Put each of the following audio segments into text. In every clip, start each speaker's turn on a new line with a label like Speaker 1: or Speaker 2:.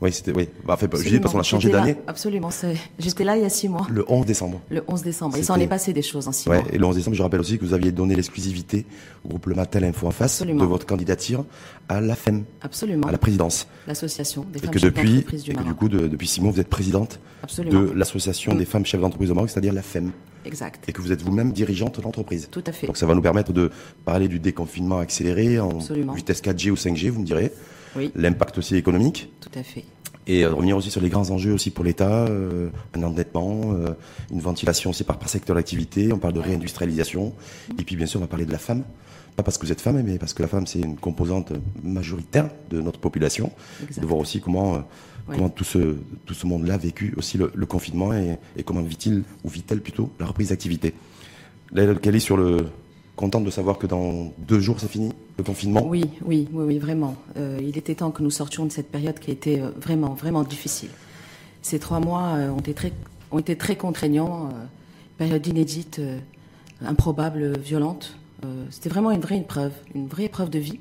Speaker 1: Oui, c'était, oui. Bah, fait, parce qu'on a changé d'année.
Speaker 2: Absolument. J'étais là il y a six mois.
Speaker 1: Le 11 décembre.
Speaker 2: Le 11 décembre. Il s'en est passé des choses en six ouais, mois.
Speaker 1: Et le 11 décembre, je rappelle aussi que vous aviez donné l'exclusivité au groupe Le Matel Info en face de votre candidature à la FEM.
Speaker 2: Absolument.
Speaker 1: À la présidence.
Speaker 2: L'association des femmes
Speaker 1: que
Speaker 2: chefs
Speaker 1: depuis,
Speaker 2: d'entreprise du
Speaker 1: et que
Speaker 2: Maroc.
Speaker 1: du coup, de, depuis six mois, vous êtes présidente
Speaker 2: Absolument.
Speaker 1: de l'association des femmes chefs d'entreprise au Maroc, c'est-à-dire la FEM.
Speaker 2: Exact.
Speaker 1: Et que vous êtes vous-même dirigeante d'entreprise.
Speaker 2: Tout à fait.
Speaker 1: Donc ça va nous permettre de parler du déconfinement accéléré en
Speaker 2: Absolument.
Speaker 1: vitesse 4G ou 5G, vous me direz.
Speaker 2: Oui,
Speaker 1: L'impact aussi économique.
Speaker 2: tout à fait.
Speaker 1: Et euh, revenir aussi sur les grands enjeux aussi pour l'État, euh, un endettement, euh, une ventilation aussi par, par secteur d'activité, on parle de réindustrialisation. Et puis bien sûr, on va parler de la femme. Pas parce que vous êtes femme, mais parce que la femme, c'est une composante majoritaire de notre population. De voir aussi comment, euh, comment tout ce, tout ce monde-là a vécu aussi le, le confinement et, et comment vit-il, ou vit-elle plutôt, la reprise d'activité. Là, Kelly, sur le... Contente de savoir que dans deux jours, c'est fini, le confinement?
Speaker 2: Oui, oui, oui, oui, vraiment. Euh, il était temps que nous sortions de cette période qui était euh, vraiment, vraiment difficile. Ces trois mois euh, ont, été très, ont été très contraignants, période inédite, improbable, violente. C'était vraiment une vraie épreuve, une vraie épreuve de vie,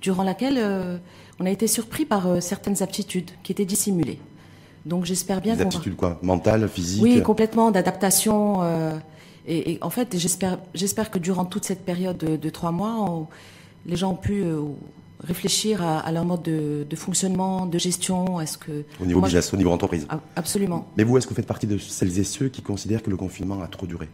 Speaker 2: durant laquelle on a été surpris par certaines aptitudes qui étaient dissimulées. Donc j'espère bien
Speaker 1: Des
Speaker 2: va...
Speaker 1: aptitudes quoi? Mentales, physiques?
Speaker 2: Oui, complètement d'adaptation. euh, et, et en fait, j'espère, que durant toute cette période de, de trois mois, on- les gens ont pu euh, réfléchir à, à leur mode de, de fonctionnement, de gestion. Est-ce que
Speaker 1: Au niveau business, au niveau entreprise.
Speaker 2: Absolument.
Speaker 1: Mais vous, est-ce que vous faites partie de celles et ceux qui considèrent que le confinement a trop duré?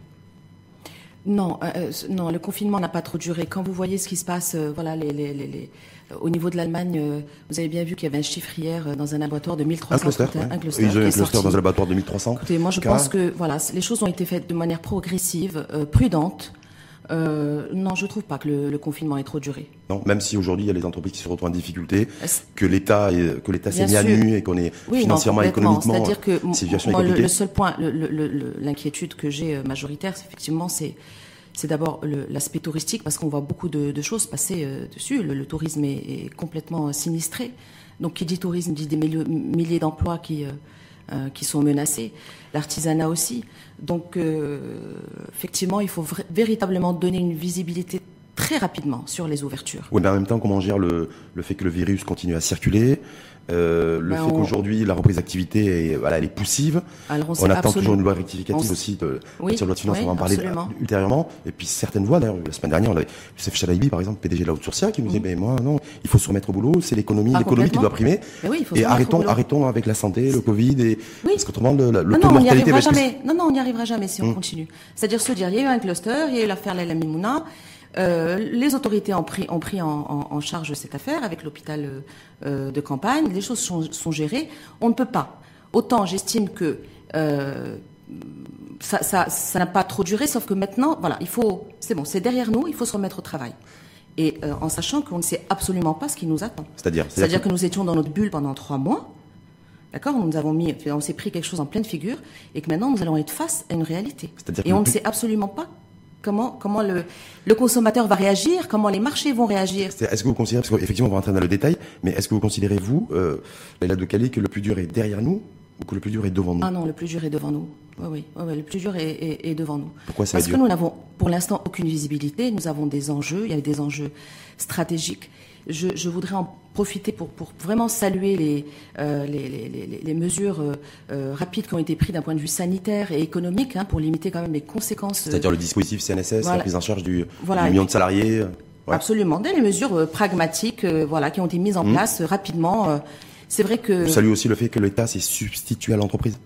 Speaker 2: Non, euh, euh, non, le confinement n'a pas trop duré. Quand vous voyez ce qui se passe, euh, voilà, les, les, les, les- euh, au niveau de l'Allemagne, euh, vous avez bien vu qu'il y avait un chiffre hier euh, dans un laboratoire de
Speaker 1: Un
Speaker 2: 1300
Speaker 1: cluster,
Speaker 2: un cluster
Speaker 1: Ils ont un cluster dans un laboratoire de 1300.
Speaker 2: Écoutez, moi je pense que voilà, les choses ont été faites de manière progressive, euh, prudente. Euh, non, je trouve pas que le, le confinement ait trop duré.
Speaker 1: Non, même si aujourd'hui il y a les entreprises qui se retrouvent en difficulté, que l'État que l'État s'est mis à nu et qu'on est
Speaker 2: Oui, non,
Speaker 1: financièrement,
Speaker 2: complètement.
Speaker 1: économiquement,
Speaker 2: C'est-à-dire que
Speaker 1: est
Speaker 2: moi, le, le seul point, l'inquiétude que j'ai euh, majoritaire, c'est effectivement, c'est c'est d'abord l'aspect touristique parce qu'on voit beaucoup de, de choses passer euh, dessus. Le, le tourisme est, est complètement euh, sinistré. Donc, qui dit tourisme dit des milliers, milliers d'emplois qui euh, euh, qui sont menacés. L'artisanat aussi. Donc, euh, effectivement, il faut véritablement donner une visibilité très rapidement sur les ouvertures.
Speaker 1: Oui, mais en même temps, comment on gère le fait que le virus continue à circuler, euh, le
Speaker 2: Ben,
Speaker 1: fait
Speaker 2: on-
Speaker 1: qu'aujourd'hui la reprise d'activité est, voilà, elle est poussive.
Speaker 2: Alors, on
Speaker 1: attend
Speaker 2: absolument-
Speaker 1: toujours une loi rectificative
Speaker 2: on
Speaker 1: aussi de
Speaker 2: Oui,
Speaker 1: sur la loi de finances,
Speaker 2: oui,
Speaker 1: on va en parler ultérieurement. Et puis certaines voix, d'ailleurs, la semaine dernière, on avait Youssef Chalaïbi, par exemple, PDG de la Haute-Sourcia, qui nous disait, ben moi, non, il faut se remettre au boulot, c'est l'économie,
Speaker 2: Ah,
Speaker 1: l'économie qui doit primer.
Speaker 2: Mais oui,
Speaker 1: et arrêtons, arrêtons avec la santé, le Covid, et,
Speaker 2: Oui.
Speaker 1: parce qu'autrement, le, le
Speaker 2: Non,
Speaker 1: taux
Speaker 2: non,
Speaker 1: de mortalité va
Speaker 2: jamais. Non, non, on n'y arrivera jamais si on continue. C'est-à-dire se dire, il y a eu un cluster, il y a eu l'affaire Laila Mimouna, euh, les autorités ont pris, ont pris en, en- en charge cette affaire avec l'hôpital euh, euh, de campagne, les choses sont, sont gérées. On ne peut pas. Autant j'estime que euh, ça ça- ça n'a pas trop duré, sauf que maintenant, voilà, il faut, c'est bon, c'est derrière nous, il faut se remettre au travail. Et euh, en sachant qu'on ne sait absolument pas ce qui nous attend.
Speaker 1: C'est-à-dire,
Speaker 2: C'est-à-dire que nous étions dans notre bulle pendant trois mois. D'accord? Nous avons mis, on s'est pris quelque chose en pleine figure et que maintenant nous allons être face à une réalité. Et on ne sait absolument pas comment, comment le, le consommateur va réagir, comment les marchés vont réagir?
Speaker 1: Est-ce que vous considérez, parce qu'effectivement on va rentrer dans le détail, mais est-ce que vous considérez, vous, euh, Leïla de Cali, que le plus dur est derrière nous ou que le plus dur est devant nous?
Speaker 2: Ah non, le plus dur est devant nous. Oui, oui, le plus dur est, est- est devant nous.
Speaker 1: Pourquoi ça
Speaker 2: Parce que
Speaker 1: dur?
Speaker 2: nous n'avons pour l'instant aucune visibilité, nous avons des enjeux, il y a des enjeux stratégiques. Je, je voudrais en profiter pour, pour vraiment saluer les, euh, les, les, les- les mesures euh, euh, rapides qui ont été prises d'un point de vue sanitaire et économique hein, pour limiter quand même les conséquences.
Speaker 1: C'est-à-dire le dispositif CNSS, la prise en charge du,
Speaker 2: Voilà.
Speaker 1: du million de salariés ouais.
Speaker 2: Absolument, des mesures pragmatiques, voilà, qui ont été mises en place euh, rapidement. c'est vrai que
Speaker 1: Je salue aussi le fait que l'État s'est substitué à l'entreprise.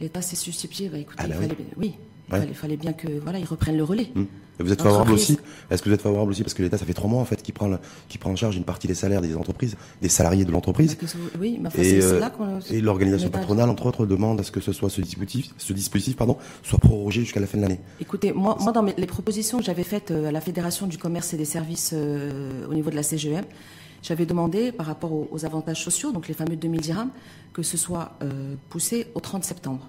Speaker 2: l'État s'est susceptible. Bah, écoutez,
Speaker 1: Ah bah
Speaker 2: il fallait, oui, il
Speaker 1: Ouais.
Speaker 2: fallait, fallait bien que voilà, ils reprennent le relais.
Speaker 1: Hmm. Et Vous êtes favorable aussi Est-ce que vous êtes favorable aussi parce que l'État ça fait trois mois en fait qui prend qui prend en charge une partie des salaires des entreprises, des salariés de l'entreprise.
Speaker 2: Oui, mais enfin,
Speaker 1: Et, euh,
Speaker 2: là
Speaker 1: et l'organisation patronale, entre autres, demande à ce que ce soit ce dispositif, ce dispositif pardon, soit prorogé jusqu'à la fin de l'année.
Speaker 2: Écoutez, moi, moi dans mes- les propositions que j'avais faites euh, à la Fédération du commerce et des services euh, au niveau de la CGM, j'avais demandé par rapport aux, aux avantages sociaux, donc les fameux 2000 dirhams, que ce soit euh, poussé au 30 septembre.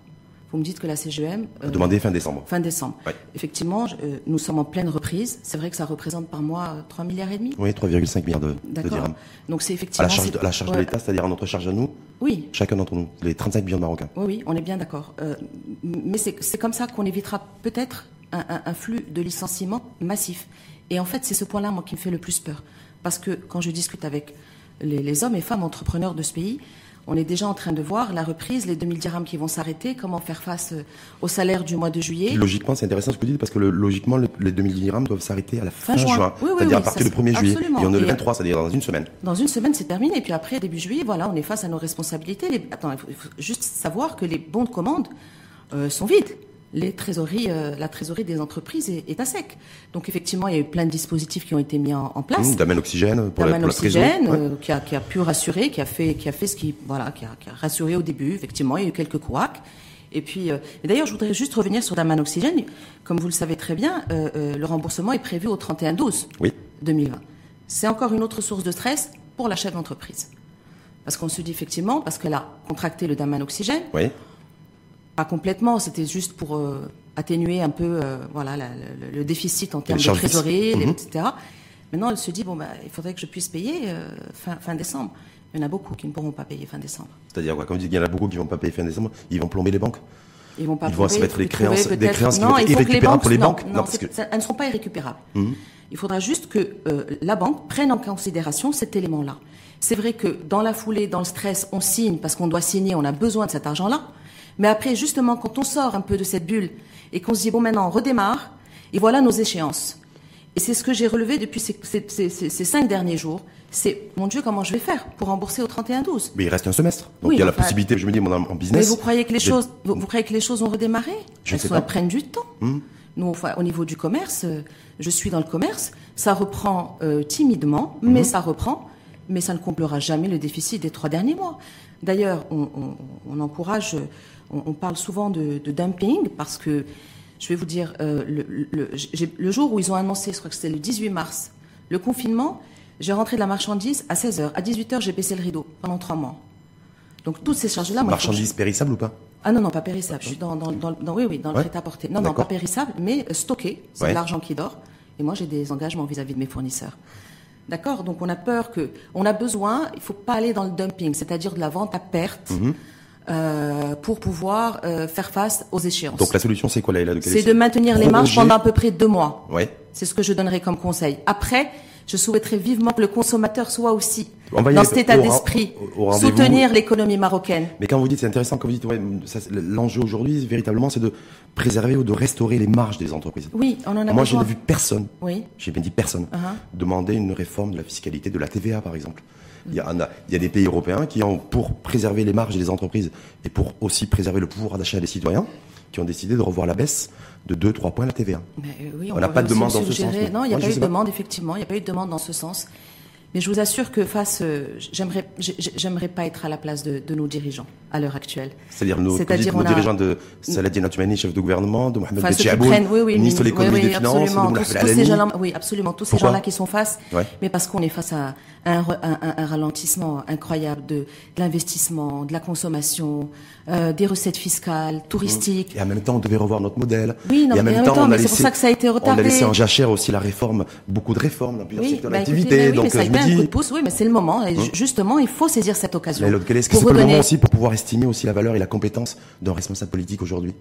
Speaker 2: Vous me dites que la CGM. euh,
Speaker 1: Demandé fin décembre.
Speaker 2: Fin décembre.
Speaker 1: Ouais.
Speaker 2: Effectivement, euh, nous sommes en pleine reprise. C'est vrai que ça représente par mois euh, 3 milliards et demi?
Speaker 1: Oui, 3,5 milliards de, de dirhams.
Speaker 2: Donc c'est
Speaker 1: À
Speaker 2: effectivement.
Speaker 1: la charge, de, à la charge de
Speaker 2: ouais.
Speaker 1: l'État, c'est-à-dire à notre charge à nous,
Speaker 2: Oui,
Speaker 1: chacun d'entre nous, les 35 millions de Marocains.
Speaker 2: Oui, oui, on est bien d'accord. Euh, mais c'est c'est comme ça qu'on évitera peut-être un, un- un flux de licenciements massif. Et en fait, c'est ce point-là, moi, qui me fait le plus peur. Parce que quand je discute avec les, les hommes et femmes entrepreneurs de ce pays, on est déjà en train de voir la reprise, les 2000 dirhams qui vont s'arrêter, comment faire face euh, au salaire du mois de juillet?
Speaker 1: Logiquement, c'est intéressant ce que vous dites parce que le, logiquement, les 2000 dirhams doivent s'arrêter à la fin, juin, c'est-à-dire à partir du 1er juillet. Et on est le 23, c'est-à-dire dans une semaine.
Speaker 2: Dans une semaine, c'est terminé. Et puis après, début juillet, voilà, on est face à nos responsabilités. Les... Attends, il faut, juste savoir que les bons de commande euh, sont vides les trésoreries, euh, la trésorerie des entreprises est, à sec. Donc effectivement, il y a eu plein de dispositifs qui ont été mis en, place.
Speaker 1: Mmh, D'amen oxygène pour
Speaker 2: la, pour oxygène, euh, qui, a, qui, a, pu rassurer, qui a fait, qui a fait ce qui, voilà, qui a, qui a rassuré au début. Effectivement, il y a eu quelques couacs. Et puis, euh, d'ailleurs, je voudrais juste revenir sur Daman Oxygène. Comme vous le savez très bien, le remboursement est prévu au 31-12 oui. 2020. C'est encore une autre source de stress pour la chef d'entreprise. Parce qu'on se dit effectivement, parce qu'elle a contracté le Daman Oxygène,
Speaker 1: oui
Speaker 2: pas complètement, c'était juste pour euh, atténuer un peu euh, voilà, le, déficit en termes de trésorerie, mhm. etc. Maintenant, elle se dit, bon, bah, il faudrait que je puisse payer euh, fin, fin décembre. Il y en a beaucoup qui ne pourront pas payer fin décembre.
Speaker 1: C'est-à-dire quoi Comme vous dites, il y en a beaucoup qui ne vont pas payer fin décembre, ils vont plomber les banques
Speaker 2: Ils vont pas
Speaker 1: Ils vont se mettre les créances, des créances qui vont être irrécupérables pour les banques
Speaker 2: Non, parce que... elles ne seront pas irrécupérables. Mhm. Il faudra juste que la banque prenne en considération cet élément-là. C'est vrai que dans la foulée, dans le stress, on signe parce qu'on doit signer, on a besoin de cet argent-là. Mais après, justement, quand on sort un peu de cette bulle et qu'on se dit, bon, maintenant, on redémarre, et voilà nos échéances. Et c'est ce que j'ai relevé depuis ces, cinq derniers jours. C'est, mon Dieu, comment je vais faire pour rembourser au 31-12
Speaker 1: Mais il reste un semestre. Donc il y a la possibilité, je me dis, mon en business.
Speaker 2: Mais vous croyez que les choses, vous, croyez que les choses ont redémarré?
Speaker 1: Je
Speaker 2: sais
Speaker 1: pas.
Speaker 2: Elles prennent du temps. Hmm. Nous, au niveau du commerce, euh, je suis dans le commerce, ça reprend euh, timidement, mais hmm. ça reprend, mais ça ne comblera jamais le déficit des trois derniers mois. D'ailleurs, on encourage on, parle souvent de, dumping parce que, je vais vous dire, euh, le, jour où ils ont annoncé, je crois que c'était le 18 mars, le confinement, j'ai rentré de la marchandise à 16h. À 18h, j'ai baissé le rideau pendant trois mois. Donc toutes ces charges-là...
Speaker 1: Marchandise périssable ou pas?
Speaker 2: Ah non, non, pas périssable. Je suis dans, oui, oui, dans le prêt-à-porter. Non, non, pas périssable, mais stocké. C'est de l'argent qui dort. Et moi, j'ai des engagements vis-à-vis de mes fournisseurs. D'accord? Donc on a peur que... On a besoin, il ne faut pas aller dans le dumping, c'est-à-dire de la vente à perte. Mhm. Euh, pour pouvoir euh, faire face aux échéances.
Speaker 1: Donc la solution, c'est quoi là
Speaker 2: C'est de maintenir les marges pendant à peu près deux mois.
Speaker 1: Ouais.
Speaker 2: C'est ce que je donnerais comme conseil. Après, je souhaiterais vivement que le consommateur soit aussi dans cet état d'esprit, soutenir l'économie marocaine.
Speaker 1: Mais quand vous dites, c'est intéressant, quand vous dites, ouais, l'enjeu aujourd'hui, véritablement, c'est de préserver ou de restaurer les marges des entreprises.
Speaker 2: Oui, on en a
Speaker 1: Moi,
Speaker 2: je
Speaker 1: n'ai vu personne, oui. j'ai bien dit personne, uh-huh. demander une réforme de la fiscalité de la TVA, par exemple. Il y, a, il y, a, des pays européens qui ont, pour préserver les marges des entreprises et pour aussi préserver le pouvoir d'achat des citoyens, qui ont décidé de revoir la baisse de 2-3 points la TVA.
Speaker 2: Mais oui, on n'a pas de demande dans ce sens. Non, il n'y a pas eu de demande, effectivement, il n'y a pas eu de demande dans ce sens. Mais je vous assure que face, euh, j'aimerais, j'aimerais pas être à la place de, nos dirigeants à l'heure actuelle.
Speaker 1: C'est-à-dire nos, nos dirigeants de Saladin Atoumani, chef de gouvernement, de Mohamed enfin, oui, oui, ministre de l'économie
Speaker 2: oui,
Speaker 1: des finances,
Speaker 2: absolument, de tous, tous ces gens Oui, absolument, tous ces gens-là qui sont face, mais parce qu'on est face à un, un, un, ralentissement incroyable de, de l'investissement, de la consommation, euh, des recettes fiscales, touristiques.
Speaker 1: Et en même temps, on devait revoir notre modèle.
Speaker 2: Oui, non,
Speaker 1: et
Speaker 2: en même, temps, mais c'est pour ça que ça a été retardé.
Speaker 1: On a laissé en jachère aussi la réforme, beaucoup de réformes dans plusieurs secteurs bah, d'activité. Donc,
Speaker 2: un coup de pouce, oui, mais c'est le moment. Et justement, il faut saisir cette occasion.
Speaker 1: Est-ce que c'est le moment aussi pour pouvoir estimer aussi la valeur et la compétence d'un responsable politique aujourd'hui?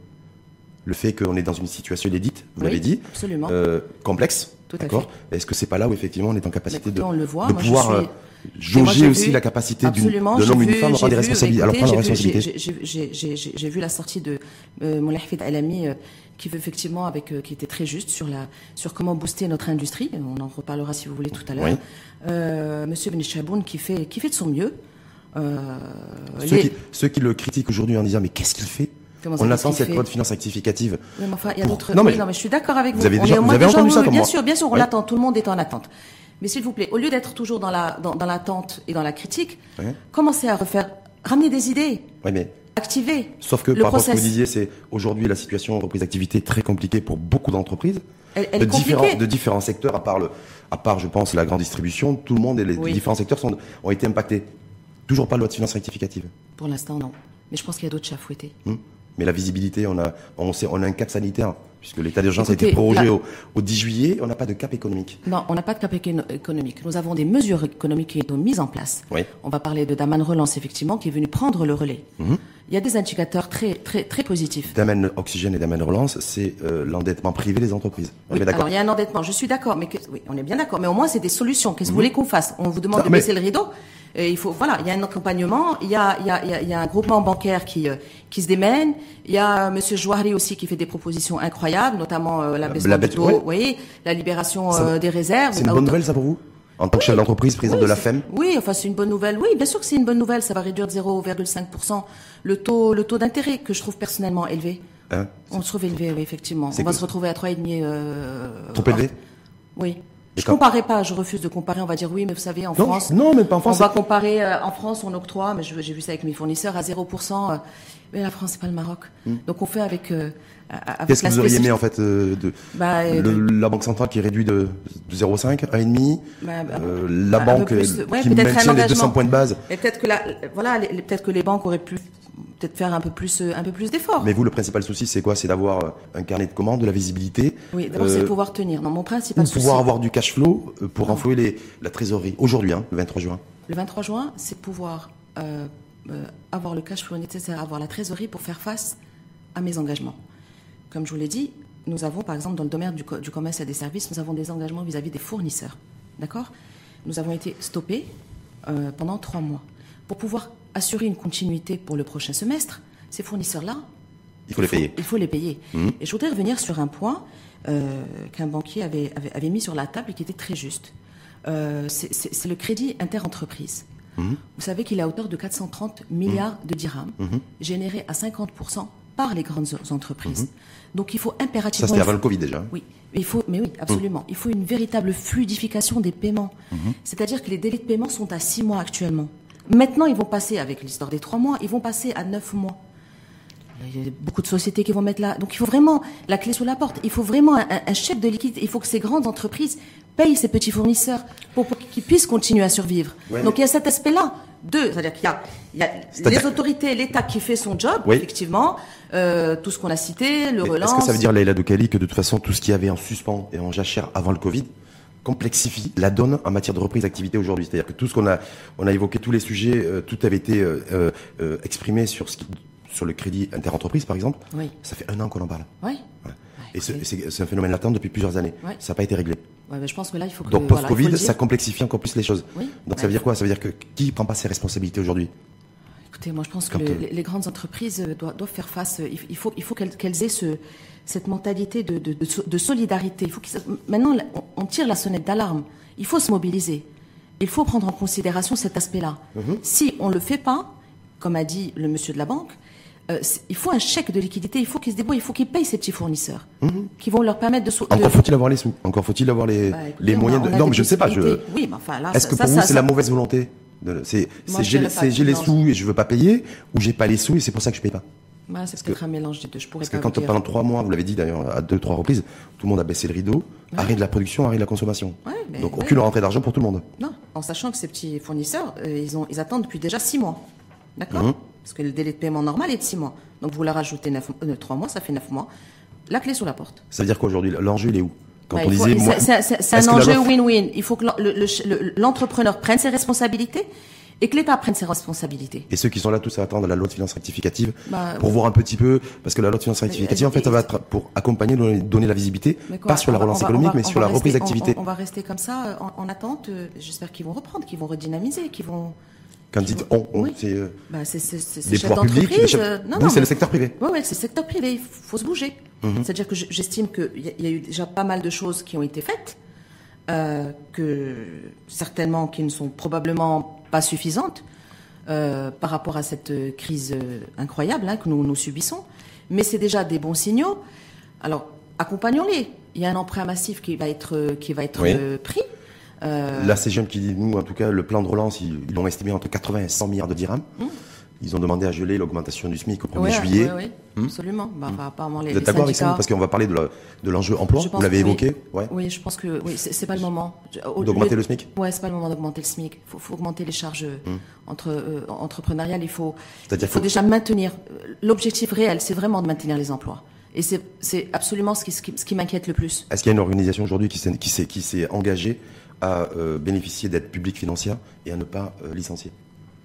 Speaker 1: Le fait qu'on est dans une situation inédite, vous l'avez dit, euh, complexe, d'accord Est-ce que c'est pas là où effectivement on est en capacité de,
Speaker 2: le voit.
Speaker 1: de pouvoir jauger aussi la capacité de l'homme ou d'une femme à prendre des responsabilités. Alors prendre responsabilité.
Speaker 2: J'ai vu la sortie de euh, Moulay Hafid Alami euh, qui veut effectivement avec euh, qui était très juste sur la sur comment booster notre industrie. On en reparlera si vous voulez tout à l'heure. Euh, Monsieur Benichaboun qui fait qui fait de son mieux.
Speaker 1: Ceux, qui, ceux qui le critiquent aujourd'hui en disant mais qu'est-ce qu'il fait? On attend cette loi de finances rectificative.
Speaker 2: mais enfin, il y a d'autres. Non, mais... non, mais je suis d'accord avec vous.
Speaker 1: Vous avez, déjà, vous avez entendu ça comme
Speaker 2: Bien sûr, bien sûr, on l'attend. Tout le monde est en attente. Mais s'il vous plaît, au lieu d'être toujours dans la dans, dans l'attente et dans la critique, commencez à refaire, ramener des idées.
Speaker 1: Oui, mais
Speaker 2: activer.
Speaker 1: Sauf que par rapport à ce que vous disiez, c'est aujourd'hui la situation de reprise d'activité très compliquée pour beaucoup d'entreprises.
Speaker 2: Elle, elle
Speaker 1: de, différents, de différents secteurs, à part le, à part, je pense, la grande distribution, tout le monde et les différents secteurs sont, ont été impactés. Toujours pas de loi de finances rectificative.
Speaker 2: Pour l'instant, non. Mais je pense qu'il y a d'autres chats fouettés.
Speaker 1: Hum. Mais la visibilité, on a, on, sait, on a un cap sanitaire Puisque l'état d'urgence a été prorogé au, 10 juillet, on n'a pas de cap économique.
Speaker 2: Non, on n'a pas de cap économique. Nous avons des mesures économiques qui sont mises en place. Oui. On va parler de Daman Relance, effectivement, qui est venu prendre le relais. Mhm. Il y a des indicateurs très, très, très positifs.
Speaker 1: Daman Oxygène et Daman Relance, c'est euh, l'endettement privé des entreprises.
Speaker 2: Oui, alors il y a un endettement, je suis d'accord, mais oui, on est bien d'accord, mais au moins c'est des solutions. Qu'est-ce que vous mhm. voulez qu'on fasse? On vous demande de baisser le rideau il faut, voilà, il y a un accompagnement, il y a, il y a, il y a un groupement bancaire qui, euh, qui se démène. Il y a Monsieur Jouari aussi qui fait des propositions incroyables, notamment euh, la baisse du taux, oui, la libération euh, des réserves.
Speaker 1: C'est une bonne nouvelle ça pour vous? En tant que chef d'entreprise, président de la FEM
Speaker 2: Oui, enfin c'est une bonne nouvelle. Oui, bien sûr que c'est une bonne nouvelle. Ça va réduire de 0,5% le taux, le taux d'intérêt que je trouve personnellement élevé. Hein On se trouve élevé, oui, effectivement. On va se retrouver à 3,5. Euh,
Speaker 1: Trop élevé
Speaker 2: Oui. Je ne comparais pas, je refuse de comparer. On va dire oui, mais vous savez, en France,
Speaker 1: non, mais pas en France.
Speaker 2: On va comparer euh, en France, on octroie, mais j'ai vu ça avec mes fournisseurs à 0%. Euh, mais la France, c'est pas le Maroc. Hmm. Donc on fait avec. Euh,
Speaker 1: Qu'est-ce que vous auriez aimé en fait de, bah, la banque centrale qui est réduite de, 0,5 à 1,5 bah, bah, la banque qui maintient les 200 points de base.
Speaker 2: peut-être que voilà, peut-être que les banques auraient pu peut-être faire un peu plus, un peu plus d'efforts.
Speaker 1: Mais vous, le principal souci, c'est quoi? C'est d'avoir euh, un carnet de commandes, de la visibilité.
Speaker 2: Oui, d'abord, c'est de euh, pouvoir tenir. Non, mon principal
Speaker 1: souci. pouvoir avoir du cash flow euh, pour renflouer les, la trésorerie. Aujourd'hui, hein, le 23 juin.
Speaker 2: Le 23 juin, c'est pouvoir avoir le cash flow nécessaire, avoir la trésorerie pour faire face à mes engagements. Comme je vous l'ai dit, nous avons, par exemple, dans le domaine du, du commerce et des services, nous avons des engagements vis-à-vis des fournisseurs. D'accord? Nous avons été stoppés pendant trois mois. Pour pouvoir assurer une continuité pour le prochain semestre, ces fournisseurs-là,
Speaker 1: il faut les payer.
Speaker 2: Il faut les payer. Mhm. Et je voudrais revenir sur un point euh, qu'un banquier avait, avait, mis sur la table et qui était très juste. Euh, c'est le crédit interentreprise. Vous savez qu'il est à hauteur de 430 milliards de dirhams, générés à 50% par les grandes entreprises. Donc il faut impérativement.
Speaker 1: Ça c'était avant le Covid déjà.
Speaker 2: Oui, il faut, mais oui, absolument. Il faut une véritable fluidification des paiements. C'est-à-dire que les délais de paiement sont à 6 mois actuellement. Maintenant, ils vont passer, avec l'histoire des trois mois, ils vont passer à neuf mois. Il y a beaucoup de sociétés qui vont mettre là. Donc il faut vraiment la clé sous la porte. Il faut vraiment un, chèque de liquide. Il faut que ces grandes entreprises payent ces petits fournisseurs pour, qu'ils puissent continuer à survivre. Donc il y a cet aspect-là. Deux, c'est-à-dire qu'il y a, les autorités, l'État qui fait son job, effectivement, euh, tout ce qu'on a cité, le relance.
Speaker 1: Est-ce que ça veut dire, Leïla Kali, que de toute façon, tout ce qu'il y avait en suspens et en jachère avant le Covid, complexifie la donne en matière de reprise d'activité aujourd'hui? C'est-à-dire que tout ce qu'on a, on a évoqué tous les sujets, euh, tout avait été euh, exprimé sur ce qui, sur le crédit interentreprise, par exemple. Oui. Ça fait un an qu'on en parle.
Speaker 2: Oui.
Speaker 1: Et c'est un phénomène latent depuis plusieurs années. Ça n'a pas été réglé.
Speaker 2: Ouais, je pense que là, il faut que,
Speaker 1: Donc post-Covid, ça complexifie encore plus les choses. Oui. Donc ça veut dire quoi? Ça veut dire que qui ne prend pas ses responsabilités aujourd'hui?
Speaker 2: Écoutez, moi je pense que les, grandes entreprises doivent, doivent, faire face. Il faut, il faut qu'elles aient ce, cette mentalité de, de, de, solidarité. Il faut maintenant, on tire la sonnette d'alarme. Il faut se mobiliser. Il faut prendre en considération cet aspect-là. Mhm. Si on ne le fait pas, comme a dit le monsieur de la banque, euh, il faut un chèque de liquidité, il faut qu'ils se débrouillent, il faut qu'ils payent ces petits fournisseurs, mhm. qui vont leur permettre de...
Speaker 1: Encore faut-il avoir les sous, encore faut-il avoir les, bah, les moyens de... Non, mais je ne sais pas. Je... Oui, enfin là, Est-ce que pour vous, c'est la mauvaise volonté c'est j'ai les sous et je veux pas payer, ou j'ai pas les sous et c'est pour ça que je paye pas
Speaker 2: c'est peut-être un mélange des deux. Je pourrais
Speaker 1: parce que quand pendant trois mois, vous l'avez dit d'ailleurs à deux trois reprises, tout le monde a baissé le rideau, arrêt de la production, arrêt de la consommation. Donc aucune rentrée d'argent pour tout le monde.
Speaker 2: Non, en sachant que ces petits fournisseurs, euh, ils, ont, ils attendent depuis déjà six mois. D'accord mhm. Parce que le délai de paiement normal est de six mois. Donc vous leur ajoutez euh, trois mois, ça fait neuf mois. La clé sur la porte.
Speaker 1: Ça veut dire qu'aujourd'hui, l'enjeu, il est où?
Speaker 2: Quand on disait, c'est un enjeu win-win. Il faut que l'entrepreneur prenne ses responsabilités et que l'État prenne ses responsabilités.
Speaker 1: Et ceux qui sont là tous à attendre la loi de finances rectificative bah, pour voir un petit peu, parce que la loi de finances rectificative, en fait, ça va être pour accompagner, donner, la visibilité, pas sur la relance économique, mais sur la reprise d'activité.
Speaker 2: On, va rester comme ça euh, en, attente. Euh, j'espère qu'ils vont reprendre, qu'ils vont redynamiser, qu'ils vont.
Speaker 1: Quand dites on, c'est euh,
Speaker 2: bah, les pouvoirs publics,
Speaker 1: non, c'est le secteur privé.
Speaker 2: Oui, oui, c'est le secteur privé. Il faut se bouger. Mhm. C'est-à-dire que j'estime qu'il y, a eu déjà pas mal de choses qui ont été faites, que certainement qui ne sont probablement pas suffisante euh, par rapport à cette crise euh, incroyable hein, que nous, nous subissons, mais c'est déjà des bons signaux. Alors, accompagnons-les. Il y a un emprunt massif qui va être, qui va être euh, pris.
Speaker 1: Euh... Là, ces jeunes qui nous, en tout cas, le plan de relance, ils l'ont estimé entre 80 et 100 milliards de dirhams. Hum. Ils ont demandé à geler l'augmentation du SMIC au 1er juillet.
Speaker 2: Oui, oui, hmm absolument. Bah, apparemment, les,
Speaker 1: Vous êtes d'accord avec ça Parce qu'on va parler de l'enjeu emploi, vous l'avez évoqué
Speaker 2: oui. oui, je pense que oui, c'est pas le moment.
Speaker 1: D'augmenter le, SMIC
Speaker 2: Oui, c'est pas le moment d'augmenter le SMIC. Il faut, augmenter les charges hmm. entre, euh, entrepreneuriales. Il faut, il faut déjà maintenir. L'objectif réel, c'est vraiment de maintenir les emplois. Et c'est absolument ce qui, ce qui, m'inquiète le plus.
Speaker 1: Est-ce qu'il y a une organisation aujourd'hui qui s'est engagée à euh, bénéficier d'aide publique financière et à ne pas euh, licencier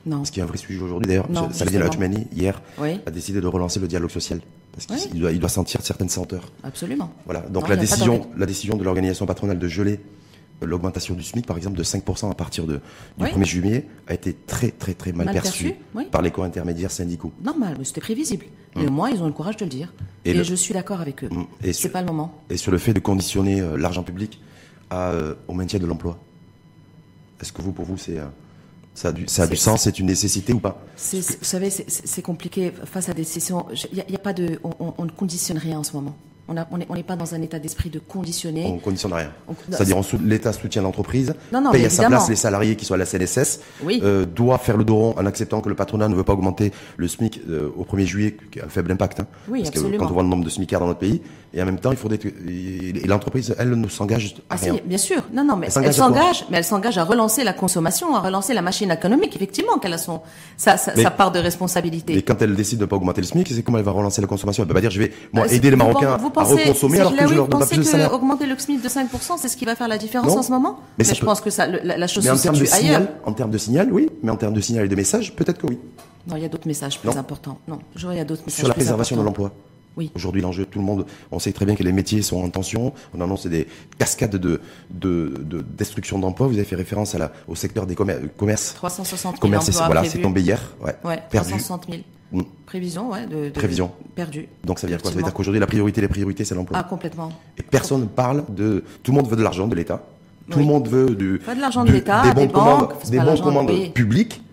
Speaker 2: Non.
Speaker 1: Ce qui est un vrai sujet aujourd'hui. D'ailleurs, Saladin Hachmani, hier, a décidé de relancer le dialogue social. Parce qu'il doit, il doit sentir certaines senteurs.
Speaker 2: Absolument.
Speaker 1: Voilà. Donc la, décision, la décision de l'organisation patronale de geler l'augmentation du SMIC, par exemple, de 5% à partir de, du 1er juillet, a été très, très, très mal, perçue par les corps intermédiaires syndicaux.
Speaker 2: Normal, mais c'était prévisible. Et mm. au moins, ils ont le courage de le dire. Et, je suis d'accord avec eux. Mm. Et c'est pas le moment.
Speaker 1: Et sur le fait de conditionner euh, l'argent public à, euh, au maintien de l'emploi. Est-ce que vous, pour vous, c'est euh, ça a du, ça a du sens, c'est une nécessité ou pas
Speaker 2: Vous savez, c'est compliqué face à des décisions. Il n'y a, a, pas de, on, on ne conditionne rien en ce moment. On n'est pas dans un état d'esprit de conditionner.
Speaker 1: On conditionne rien. C'est-à-dire l'État soutient l'entreprise, paye à sa place les salariés qui sont à la CNSS, euh, doit faire le dos rond en acceptant que le patronat ne veut pas augmenter le SMIC euh, au 1er juillet, qui a un faible impact. Hein,
Speaker 2: oui,
Speaker 1: parce
Speaker 2: absolument.
Speaker 1: Que quand on voit le nombre de SMICards dans notre pays, et en même temps, il faudrait et l'entreprise, elle, ne s'engage à ah, rien.
Speaker 2: Si, bien sûr. Non, non, mais elle s'engage, mais elle s'engage à relancer la consommation, à relancer la machine économique. Effectivement, qu'elle a son sa, sa, part de responsabilité.
Speaker 1: Et quand elle décide de ne pas augmenter le SMIC, c'est comment elle va relancer la consommation? Elle peut pas dire, je vais moi bah, aider les Marocains à reconsommer alors que je leur donne pas plus de salaire.
Speaker 2: Augmenter le SMIC de 5%, c'est ce qui va faire la différence en ce moment?
Speaker 1: Mais,
Speaker 2: je pense que ça, la, chose
Speaker 1: mais
Speaker 2: en
Speaker 1: termes de signal, en termes de signal, oui. Mais en termes de signal et de message, peut-être que oui.
Speaker 2: Non, il y a d'autres messages plus importants. Non, il y a d'autres messages
Speaker 1: Sur la préservation de l'emploi.
Speaker 2: Oui.
Speaker 1: Aujourd'hui, l'enjeu, tout le monde, on sait très bien que les métiers sont en tension. On annonce des cascades de, de, de destruction d'emplois. Vous avez fait référence à la, au secteur des commerces.
Speaker 2: 360 000
Speaker 1: commerces,
Speaker 2: emplois
Speaker 1: Voilà, c'est tombé hier.
Speaker 2: Ouais, ouais 360 000. Mm. Prévision, ouais. De,
Speaker 1: Prévision.
Speaker 2: Perdu.
Speaker 1: Donc ça veut dire quoi? Ça veut dire qu'aujourd'hui, la priorité, les priorités, c'est l'emploi.
Speaker 2: Ah, complètement.
Speaker 1: Et personne ne parle de. Tout le monde veut de l'argent de l'État. Tout le monde veut du.
Speaker 2: Pas de l'argent de l'État, des,
Speaker 1: bons
Speaker 2: des banques,
Speaker 1: des bons commandes publiques,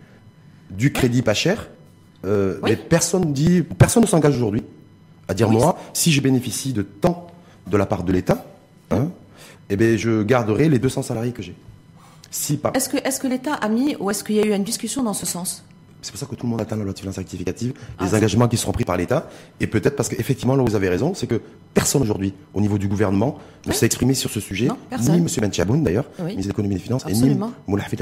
Speaker 1: du crédit pas cher. Euh, Mais personne dit, personne ne s'engage aujourd'hui à dire moi, si je bénéficie de temps de la part de l'État, hein, eh ben, je garderai les 200 salariés que j'ai.
Speaker 2: Si pas. Est-ce que, est-ce que l'État a mis ou est-ce qu'il y a eu une discussion dans ce sens?
Speaker 1: C'est pour ça que tout le monde atteint la loi de finances rectificative, les ah, engagements qui seront pris par l'État. Et peut-être parce qu'effectivement, là, vous avez raison, c'est que personne aujourd'hui, au niveau du gouvernement, ne s'est exprimé sur ce sujet. ni M. Benchaboun, d'ailleurs, ministre de l'économie et des finances, et ni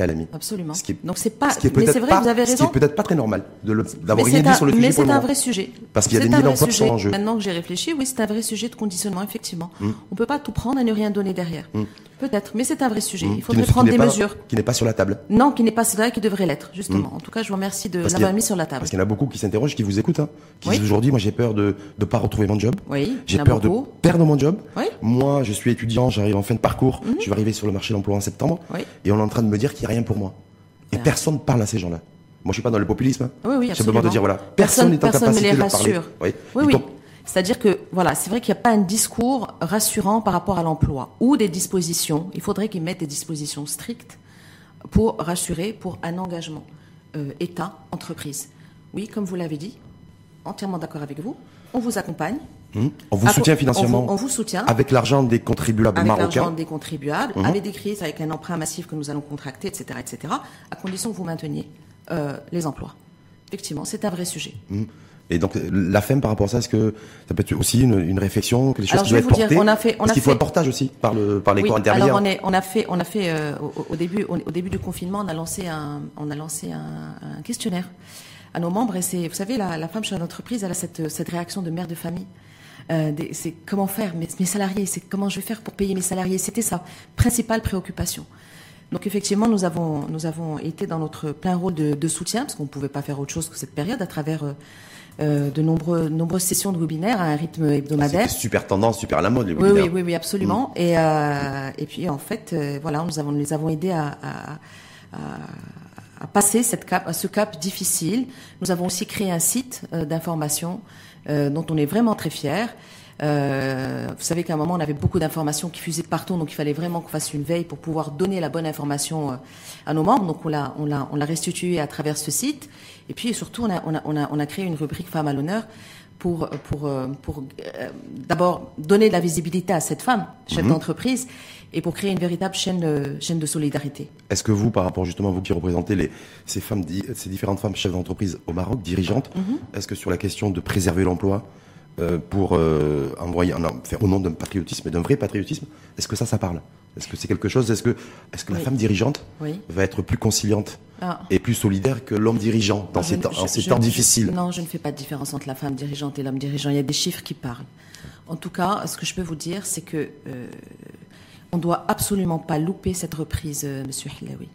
Speaker 1: Alami.
Speaker 2: Absolument.
Speaker 1: Ce qui
Speaker 2: Donc c'est pas, ce qui est mais c'est vrai, vous avez raison.
Speaker 1: Ce qui est peut-être pas très normal d'avoir rien dit sur le sujet.
Speaker 2: Mais c'est un vrai sujet.
Speaker 1: Parce qu'il y a des milliers d'emplois qui sont en jeu.
Speaker 2: Maintenant que j'ai réfléchi, oui, c'est un vrai sujet de conditionnement, effectivement. Hmm. On peut pas tout prendre et ne rien donner derrière. Hmm. Peut-être, mais c'est un vrai sujet. Hmm. Il faudrait prendre des mesures.
Speaker 1: Qui n'est pas sur la table.
Speaker 2: Non, qui n'est pas, vrai, qui devrait l'être, justement. En tout cas, je vous remercie de l'avoir mis sur la
Speaker 1: parce qu'il y en a beaucoup qui s'interrogent, qui vous écoutent, hein, qui disent aujourd'hui, moi j'ai peur de ne pas retrouver mon job.
Speaker 2: Oui,
Speaker 1: j'ai peur de perdre mon job. Moi, je suis étudiant, j'arrive en fin de parcours, mhm. je vais arriver sur le marché de l'emploi en septembre, et on est en train de me dire qu'il n'y a rien pour moi. Et ben. personne ne parle à ces gens-là. Moi, je suis pas dans le populisme. Hein.
Speaker 2: Oui, oui,
Speaker 1: de dire voilà, personne n'est en capacité de leur parler.
Speaker 2: Oui, oui. oui. C'est-à-dire que voilà, c'est vrai qu'il n'y a pas un discours rassurant par rapport à l'emploi ou des dispositions. Il faudrait qu'ils mettent des dispositions strictes pour rassurer, pour un engagement euh, État, entreprise. Oui, comme vous l'avez dit, entièrement d'accord avec vous. On vous accompagne.
Speaker 1: Mmh. On vous soutient financièrement.
Speaker 2: On vous, soutient.
Speaker 1: Avec l'argent des contribuables
Speaker 2: avec
Speaker 1: marocains.
Speaker 2: Avec l'argent des contribuables, mmh. avec des crises, avec un emprunt massif que nous allons contracter, etc., etc., à condition que vous mainteniez euh, les emplois. Effectivement, c'est un vrai sujet.
Speaker 1: Mmh. Et donc la FEM par rapport à ça, est-ce que ça peut être aussi une, une réflexion, quelque chose qui doit être porté
Speaker 2: on a fait, on
Speaker 1: qu'il
Speaker 2: faut
Speaker 1: un portage aussi par le par les
Speaker 2: oui,
Speaker 1: corps intermédiaires.
Speaker 2: Alors on, est, on a fait, on a fait euh, au, début, au, début du confinement, on a lancé un, on a lancé un, un questionnaire à nos membres. Et c'est, vous savez, la, la femme chez l'entreprise, elle a cette, cette réaction de mère de famille. Euh, c'est comment faire mes, mes salariés, c'est comment je vais faire pour payer mes salariés. C'était sa principale préoccupation. Donc effectivement, nous avons, nous avons été dans notre plein rôle de, de soutien, parce qu'on ne pouvait pas faire autre chose que cette période, à travers euh, euh, de nombreux, nombreuses sessions de webinaires à un rythme hebdomadaire.
Speaker 1: C'est super tendance, super à la mode les
Speaker 2: oui, webinaires. Oui, oui, oui, absolument. Mm. Et, euh, et puis en fait, euh, voilà, nous avons, nous les avons aidés à, à, à, passer cette cap, à ce cap difficile. Nous avons aussi créé un site euh, d'information euh, dont on est vraiment très fiers. Euh, vous savez qu'à un moment, on avait beaucoup d'informations qui fusaient partout, donc il fallait vraiment qu'on fasse une veille pour pouvoir donner la bonne information à nos membres. Donc on l'a, on l'a, on l'a restitué à travers ce site. Et puis surtout, on a, on a, on a, on a créé une rubrique Femmes à l'honneur pour, pour, pour euh, d'abord donner de la visibilité à cette femme, chef mhm. d'entreprise, et pour créer une véritable chaîne, de, chaîne de solidarité.
Speaker 1: Est-ce que vous, par rapport justement, vous qui représentez les, ces, femmes, ces différentes femmes chefs d'entreprise au Maroc, dirigeantes, mhm. est-ce que sur la question de préserver l'emploi, euh, pour euh, envoyer, faire au nom d'un patriotisme et d'un vrai patriotisme, est-ce que ça, ça parle? Est-ce que c'est quelque chose? Est-ce que, est-ce que la femme dirigeante va être plus conciliante ah. et plus solidaire que l'homme dirigeant dans ces, temps, ces temps difficiles?
Speaker 2: Non, je ne fais pas de différence entre la femme dirigeante et l'homme dirigeant. Il y a des chiffres qui parlent. En tout cas, ce que je peux vous dire, c'est que euh, on doit absolument pas louper cette reprise, euh, Monsieur Hilawi,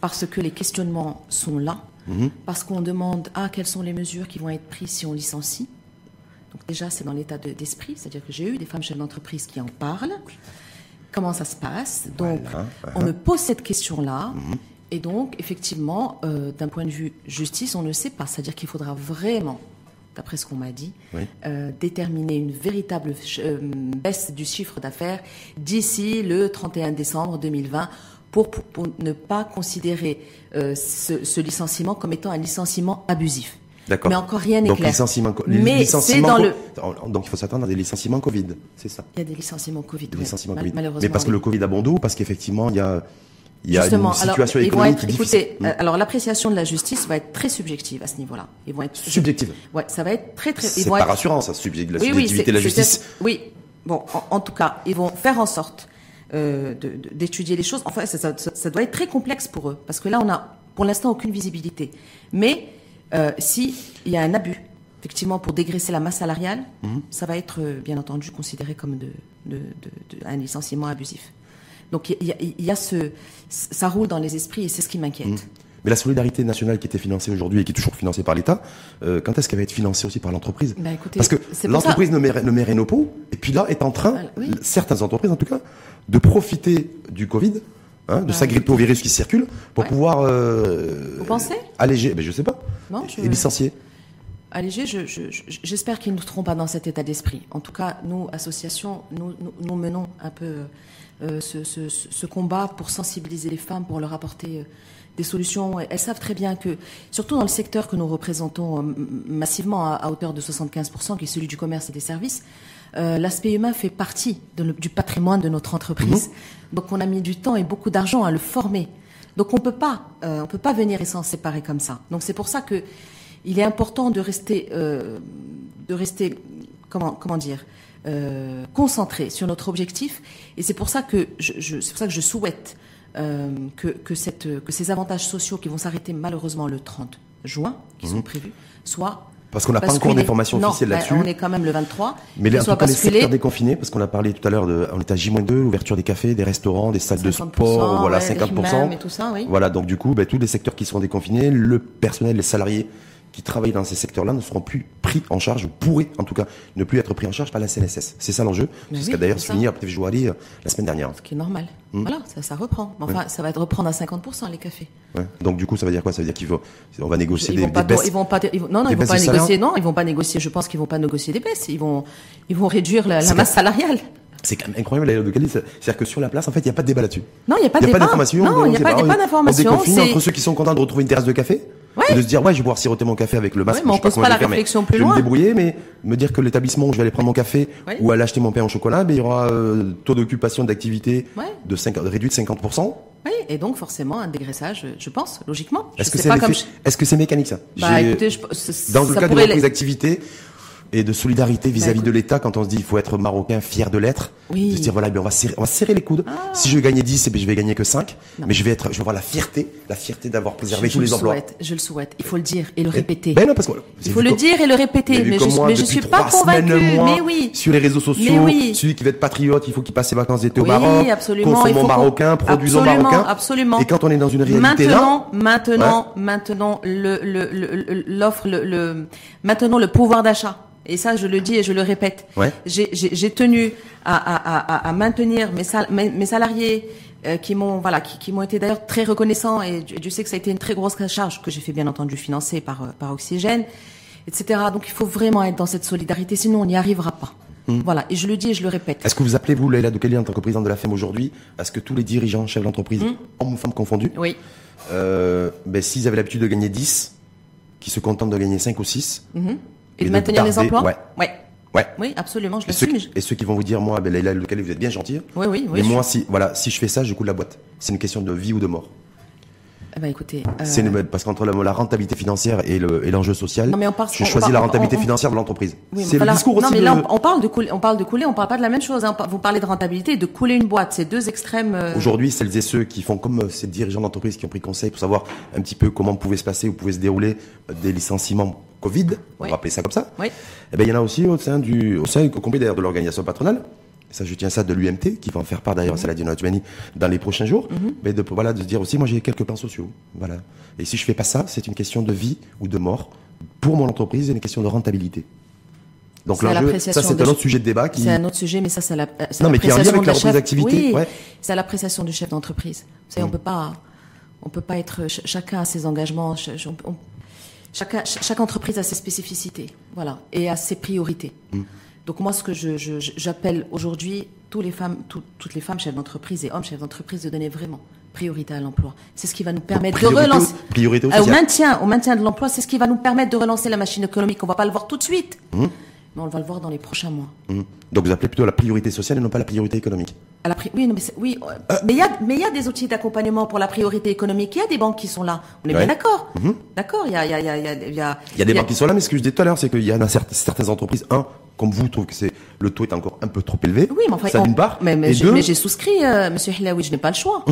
Speaker 2: parce que les questionnements sont là,
Speaker 1: Mhm.
Speaker 2: parce qu'on demande ah quelles sont les mesures qui vont être prises si on licencie? Donc déjà, c'est dans l'état de- d'esprit, c'est-à-dire que j'ai eu des femmes chefs d'entreprise qui en parlent. Comment ça se passe? Donc,
Speaker 1: Voilà,
Speaker 2: on me pose cette question-là. Et donc, effectivement, euh, d'un point de vue justice, on ne sait pas. C'est-à-dire qu'il faudra vraiment, d'après ce qu'on m'a dit,
Speaker 1: Oui.
Speaker 2: euh, déterminer une véritable euh, baisse du chiffre d'affaires d'ici le 31 décembre 2020 pour, pour, pour ne pas considérer ce, ce licenciement comme étant un licenciement abusif.
Speaker 1: D'accord.
Speaker 2: Mais encore rien n'est
Speaker 1: Donc
Speaker 2: clair.
Speaker 1: licenciement, co-
Speaker 2: Mais
Speaker 1: licenciement
Speaker 2: c'est dans
Speaker 1: co-
Speaker 2: le...
Speaker 1: Donc il faut s'attendre à des licenciements Covid, c'est ça.
Speaker 2: Il y a des licenciements Covid.
Speaker 1: Des licenciements
Speaker 2: mal-
Speaker 1: Covid.
Speaker 2: Malheureusement.
Speaker 1: Mais parce que le Covid a bon dos, parce qu'effectivement il y a, il y a
Speaker 2: Justement,
Speaker 1: une situation
Speaker 2: alors,
Speaker 1: économique
Speaker 2: être,
Speaker 1: difficile.
Speaker 2: écoutez, euh, alors l'appréciation de la justice va être très subjective à ce niveau-là. Ils vont être
Speaker 1: Subjective.
Speaker 2: Ouais, ça va être très très.
Speaker 1: C'est
Speaker 2: ils vont
Speaker 1: par
Speaker 2: être-
Speaker 1: assurance, ça, subject- la
Speaker 2: Oui,
Speaker 1: subjectivité de la justice.
Speaker 2: Oui, bon, en, en tout cas, ils vont faire en sorte euh, d'étudier les choses. Enfin, ça- ça- ça doit être très complexe pour eux, parce que là, on a pour l'instant aucune visibilité. Mais euh, si il y a un abus, effectivement, pour dégraisser la masse salariale,
Speaker 1: Mhm.
Speaker 2: ça va être euh, bien entendu considéré comme de, de- de- de- un licenciement abusif. Donc il y a, il y a ce, ça roule dans les esprits et c'est ce qui m'inquiète.
Speaker 1: Mhm. Mais la solidarité nationale qui était financée aujourd'hui et qui est toujours financée par l'État, euh, quand est-ce qu'elle va être financée aussi par l'entreprise?
Speaker 2: Écoutez,
Speaker 1: Parce que l'entreprise ne met, ne met rien au pot, et puis là est en train,
Speaker 2: Voilà, oui.
Speaker 1: certaines entreprises en tout cas, de profiter du Covid, hein, de
Speaker 2: Ben,
Speaker 1: s'agripper au virus qui circule, pour
Speaker 2: Ouais.
Speaker 1: pouvoir euh,
Speaker 2: Vous pensez?
Speaker 1: alléger, ben, je sais pas,
Speaker 2: Non, je-
Speaker 1: et licencier.
Speaker 2: Je- je- j'espère qu'ils ne nous seront pas dans cet état d'esprit. En tout cas, nous, association, nous, nous, nous menons un peu euh, ce, ce- ce- ce combat pour sensibiliser les femmes, pour leur apporter euh, des solutions. Elles savent très bien que, surtout dans le secteur que nous représentons massivement à, à hauteur de 75%, qui est celui du commerce et des services, euh, l'aspect humain fait partie de le- du patrimoine de notre entreprise. Donc on a mis du temps et beaucoup d'argent à le former. Donc on peut pas, euh, on peut pas venir et s'en séparer comme ça. Donc c'est pour ça que il est important de rester, euh, de rester, comment, comment dire, concentré sur notre objectif. Et c'est pour ça que je, je- c'est pour ça que je souhaite que, que, cette, que ces avantages sociaux qui vont s'arrêter malheureusement le 30 juin, qui sont prévus, soient
Speaker 1: Parce qu'on n'a pas encore d'informations officielles
Speaker 2: ben,
Speaker 1: là-dessus.
Speaker 2: On est quand même le 23.
Speaker 1: Mais les,
Speaker 2: qu'ils
Speaker 1: en
Speaker 2: soient
Speaker 1: tout cas, les secteurs déconfinés, parce qu'on a parlé tout à l'heure de, on est à J-2, l'ouverture des cafés, des restaurants, des salles de
Speaker 2: 50%,
Speaker 1: sport, voilà,
Speaker 2: ouais, les
Speaker 1: 50%.
Speaker 2: hammams et tout ça, oui.
Speaker 1: Voilà, donc du coup, ben, tous les secteurs qui seront déconfinés, le personnel, les salariés qui travaillent dans ces secteurs-là ne seront plus pris en charge, ou pourraient en tout cas ne plus être pris en charge par la CNSS. C'est ça l'enjeu. C'est ce
Speaker 2: oui,
Speaker 1: qu'a d'ailleurs souligné Aptev Jouari euh, la semaine dernière.
Speaker 2: Ce qui est normal.
Speaker 1: Hmm.
Speaker 2: Voilà, ça, ça reprend. Mais Enfin, ça va être reprendre à 50% les cafés.
Speaker 1: Ouais. Donc du coup, ça veut dire quoi? Ça veut dire qu'il faut, on va négocier
Speaker 2: Ils
Speaker 1: des,
Speaker 2: vont pas,
Speaker 1: des baisses.
Speaker 2: ils vont pas, ils vont- non, non, ils vont pas négocier. Non, ils vont pas négocier. Je pense qu'ils vont pas négocier des baisses. Ils vont, ils vont réduire la, masse salariale.
Speaker 1: C'est quand même incroyable la de Cali. C'est-à-dire que sur la place, en fait, il n'y a pas de débat là-dessus.
Speaker 2: Non, il y a pas de
Speaker 1: Il n'y a pas d'information.
Speaker 2: Non, il n'y a pas, il y a pas
Speaker 1: on-
Speaker 2: d'information.
Speaker 1: On déconfine entre ceux qui sont contents de retrouver une terrasse de café.
Speaker 2: Ouais.
Speaker 1: De se dire, ouais, je vais pouvoir siroter mon café avec le masque.
Speaker 2: Ouais, mais
Speaker 1: je
Speaker 2: on
Speaker 1: pas
Speaker 2: pose pas
Speaker 1: je
Speaker 2: la
Speaker 1: faire, mais
Speaker 2: réflexion plus
Speaker 1: Je vais
Speaker 2: loin.
Speaker 1: me débrouiller, mais me dire que l'établissement où je vais aller prendre mon café
Speaker 2: Ouais.
Speaker 1: ou aller acheter mon pain au chocolat, ben, il y aura euh, taux d'occupation d'activité de 50, réduit de 50%.
Speaker 2: Oui, et donc forcément un dégraissage, je pense, logiquement. Je
Speaker 1: Est-ce que c'est
Speaker 2: je-
Speaker 1: est-ce que c'est mécanique ça?
Speaker 2: Bah, écoutez, je, ce-
Speaker 1: Dans
Speaker 2: ça
Speaker 1: le cas d'une
Speaker 2: pourrait
Speaker 1: d'activité et de solidarité vis-à-vis
Speaker 2: écoute.
Speaker 1: de l'État, quand on se dit il faut être marocain, fier de l'être,
Speaker 2: Oui.
Speaker 1: de se dire voilà, ben, on, va serrer, on va serrer les coudes. Si je gagnais 10, eh je vais gagner que 5,
Speaker 2: Non.
Speaker 1: mais je vais être, je vais avoir la fierté, la fierté d'avoir préservé
Speaker 2: je,
Speaker 1: tous
Speaker 2: je
Speaker 1: les
Speaker 2: le
Speaker 1: emplois.
Speaker 2: souhaite, je le souhaite. Il faut le dire et le répéter.
Speaker 1: Ben non, parce que
Speaker 2: Il faut le dire et le répéter, mais je, mais je suis pas convaincue. Mais oui.
Speaker 1: Sur les réseaux sociaux,
Speaker 2: oui.
Speaker 1: celui qui veut être patriote, il faut qu'il passe ses vacances d'été au
Speaker 2: Oui,
Speaker 1: Maroc.
Speaker 2: absolument.
Speaker 1: Consommons marocain, produisons marocain.
Speaker 2: Absolument.
Speaker 1: Et quand on est dans une réalité
Speaker 2: maintenant,
Speaker 1: là,
Speaker 2: maintenant, maintenant, le- l'offre, le, le, maintenant le pouvoir d'achat. Et ça, je le dis et je le répète.
Speaker 1: Ouais.
Speaker 2: J'ai, tenu à, à, à, à maintenir mes, sal- mes, mes salariés euh, qui m'ont, voilà, qui, qui m'ont été d'ailleurs très reconnaissants et Dieu sait que ça a été une très grosse charge que j'ai fait bien entendu financer par, euh, par Oxygène, etc. Donc il faut vraiment être dans cette solidarité, sinon on n'y arrivera pas.
Speaker 1: Hmm.
Speaker 2: Voilà. Et je le dis et je le répète.
Speaker 1: est-ce que vous appelez, vous, Leïla Doukeli, en tant que présidente de la FEM aujourd'hui, à ce que tous les dirigeants, chefs d'entreprise,
Speaker 2: Hmm.
Speaker 1: hommes ou femmes confondus,
Speaker 2: Oui.
Speaker 1: euh, ben, s'ils avaient l'habitude de gagner 10, qui se contentent de gagner 5 ou 6,
Speaker 2: Mhm. Et
Speaker 1: Et
Speaker 2: de
Speaker 1: de
Speaker 2: maintenir les emplois
Speaker 1: ouais.
Speaker 2: Ouais.
Speaker 1: ouais.
Speaker 2: Oui, absolument, je
Speaker 1: Et ceux,
Speaker 2: l'assume.
Speaker 1: qui, et ceux qui vont vous dire, moi, ben, Doukeli, vous êtes bien gentil,
Speaker 2: Oui, oui, oui.
Speaker 1: mais moi, si, voilà, si je fais ça, je coule la boîte. C'est une question de vie ou de mort.
Speaker 2: Eh ben, écoutez, euh,
Speaker 1: C'est une- parce qu'entre la, la rentabilité financière et le- et l'enjeu social,
Speaker 2: Non, mais on on
Speaker 1: choisis
Speaker 2: parle-
Speaker 1: la rentabilité
Speaker 2: on- on-
Speaker 1: financière de l'entreprise.
Speaker 2: Oui,
Speaker 1: c'est le
Speaker 2: voilà.
Speaker 1: discours
Speaker 2: non,
Speaker 1: aussi
Speaker 2: mais
Speaker 1: de-
Speaker 2: là, on, on parle de couler, on parle de couler, on parle pas de la même chose. Hein. Vous parlez de rentabilité et de couler une boîte. C'est deux extrêmes. euh,
Speaker 1: Aujourd'hui, celles et ceux qui font comme euh, ces dirigeants d'entreprise qui ont pris conseil pour savoir un petit peu comment pouvaient se passer ou pouvaient se dérouler des licenciements Covid, on
Speaker 2: Oui.
Speaker 1: va appeler ça comme ça.
Speaker 2: Oui.
Speaker 1: Eh ben, il y en a aussi au sein du, au sein complet d'ailleurs de l'organisation patronale. Et ça, je tiens ça de l'UMT, qui va en faire part d'ailleurs à Saladin Otmani dans les prochains jours.
Speaker 2: Mhm.
Speaker 1: Mais de, voilà, de se dire aussi, moi, j'ai quelques plans sociaux. Voilà. Et si je fais pas ça, c'est une question de vie ou de mort. Pour mon entreprise, c'est une question de rentabilité. Donc ça, c'est un autre sujet de débat qui,
Speaker 2: C'est un autre sujet, mais ça, c'est la,
Speaker 1: Non, mais qui est en lien
Speaker 2: l'appréciation
Speaker 1: avec la
Speaker 2: chef-
Speaker 1: reprise d'activité,
Speaker 2: Oui,
Speaker 1: ouais.
Speaker 2: c'est à l'appréciation du chef d'entreprise. Vous savez, on peut pas, on peut pas être ch- chacun a ses engagements. ch- ch- on- chacun, ch- chaque entreprise a ses spécificités, voilà, et a ses priorités.
Speaker 1: Mm.
Speaker 2: Donc moi, ce que j'appelle aujourd'hui tous les femmes, tout- toutes les femmes chefs d'entreprise et hommes chefs d'entreprise de donner vraiment priorité à l'emploi. C'est ce qui va nous permettre de
Speaker 1: au-
Speaker 2: relancer
Speaker 1: priorité au
Speaker 2: Ah, au maintien, au maintien de l'emploi. C'est ce qui va nous permettre de relancer la machine économique. On va pas le voir tout de suite,
Speaker 1: Mmh.
Speaker 2: Mais on va le voir dans les prochains mois.
Speaker 1: Hum. Donc vous appelez plutôt la priorité sociale et non pas la priorité économique.
Speaker 2: À la pri- oui, non, mais c'est- oui, euh, mais il y a, y des outils d'accompagnement pour la priorité économique. Il y a des banques qui sont là. On est
Speaker 1: Ouais.
Speaker 2: bien d'accord. D'accord. Il y a, il y a, y a, y a, y a-
Speaker 1: des banques qui sont là, mais ce que je disais tout à l'heure, c'est qu'il y en a certaines entreprises, un, comme vous, trouvent que c'est le taux est encore un peu trop élevé.
Speaker 2: Oui, mais enfin,
Speaker 1: ça d'une part.
Speaker 2: Mais, mais j'ai, souscrit, euh, Monsieur Hilaoui, je n'ai pas le choix.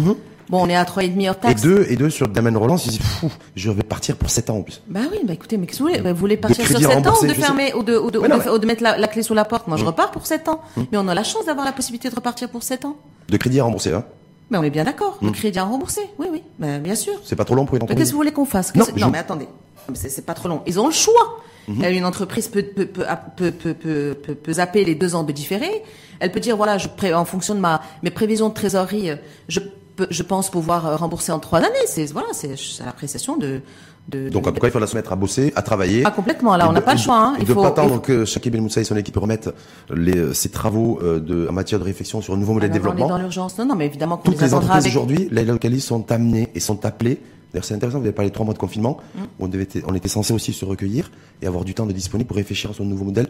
Speaker 2: Bon, on est à trois et demi hors
Speaker 1: et
Speaker 2: taxe.
Speaker 1: deux, et deux sur domaine relance, ils disent, Pfff, je vais partir pour 7 ans en plus.
Speaker 2: Bah oui, bah écoutez, mais qu'est-ce que vous voulez? Bah, Vous voulez partir sur
Speaker 1: crédit
Speaker 2: 7 ans ou de fermer ou de, ou de,
Speaker 1: Ouais,
Speaker 2: ou
Speaker 1: non,
Speaker 2: de-
Speaker 1: mais-
Speaker 2: ou de mettre la, la clé sous la porte? Moi, je repars pour 7 ans. Mais on a la chance d'avoir la possibilité de repartir pour 7 ans.
Speaker 1: De crédit à rembourser, hein.
Speaker 2: Mais on est bien d'accord. Le crédit à rembourser. Oui, oui, bah, bien sûr.
Speaker 1: C'est pas trop long pour une
Speaker 2: Mais
Speaker 1: entreprise.
Speaker 2: qu'est-ce que vous voulez qu'on fasse?
Speaker 1: Non, je-
Speaker 2: non mais attendez, Mais c'est pas trop long. Ils ont le choix. Euh, Une entreprise peut, peut, peut, peut, peut, peut, peut- peut zapper les deux ans de différé. Elle peut dire voilà, je pré- en fonction de ma mes prévisions de trésorerie, euh, je je pense pouvoir euh, rembourser en trois années. C'est voilà, c'est l'appréciation de, de
Speaker 1: Donc en tout cas, il faudra se mettre à bosser, à travailler.
Speaker 2: Ah, complètement, là, on n'a pas le choix, hein. Il
Speaker 1: de
Speaker 2: faut-
Speaker 1: pas attendre
Speaker 2: faut-
Speaker 1: que Shakib El Moussaï et son équipe remettent les, euh, ses travaux euh, de, en matière de réflexion sur un nouveau modèle de
Speaker 2: Alors, on est
Speaker 1: développement.
Speaker 2: dans l'urgence. Non, non, mais évidemment qu'on
Speaker 1: Toutes
Speaker 2: les
Speaker 1: les entreprises
Speaker 2: avec.
Speaker 1: aujourd'hui, les localistes sont amenées et sont appelées. D'ailleurs, c'est intéressant, vous avez parlé de trois mois de confinement.
Speaker 2: Mm.
Speaker 1: On, devait, on était censé aussi se recueillir et avoir du temps de disponible pour réfléchir à son nouveau modèle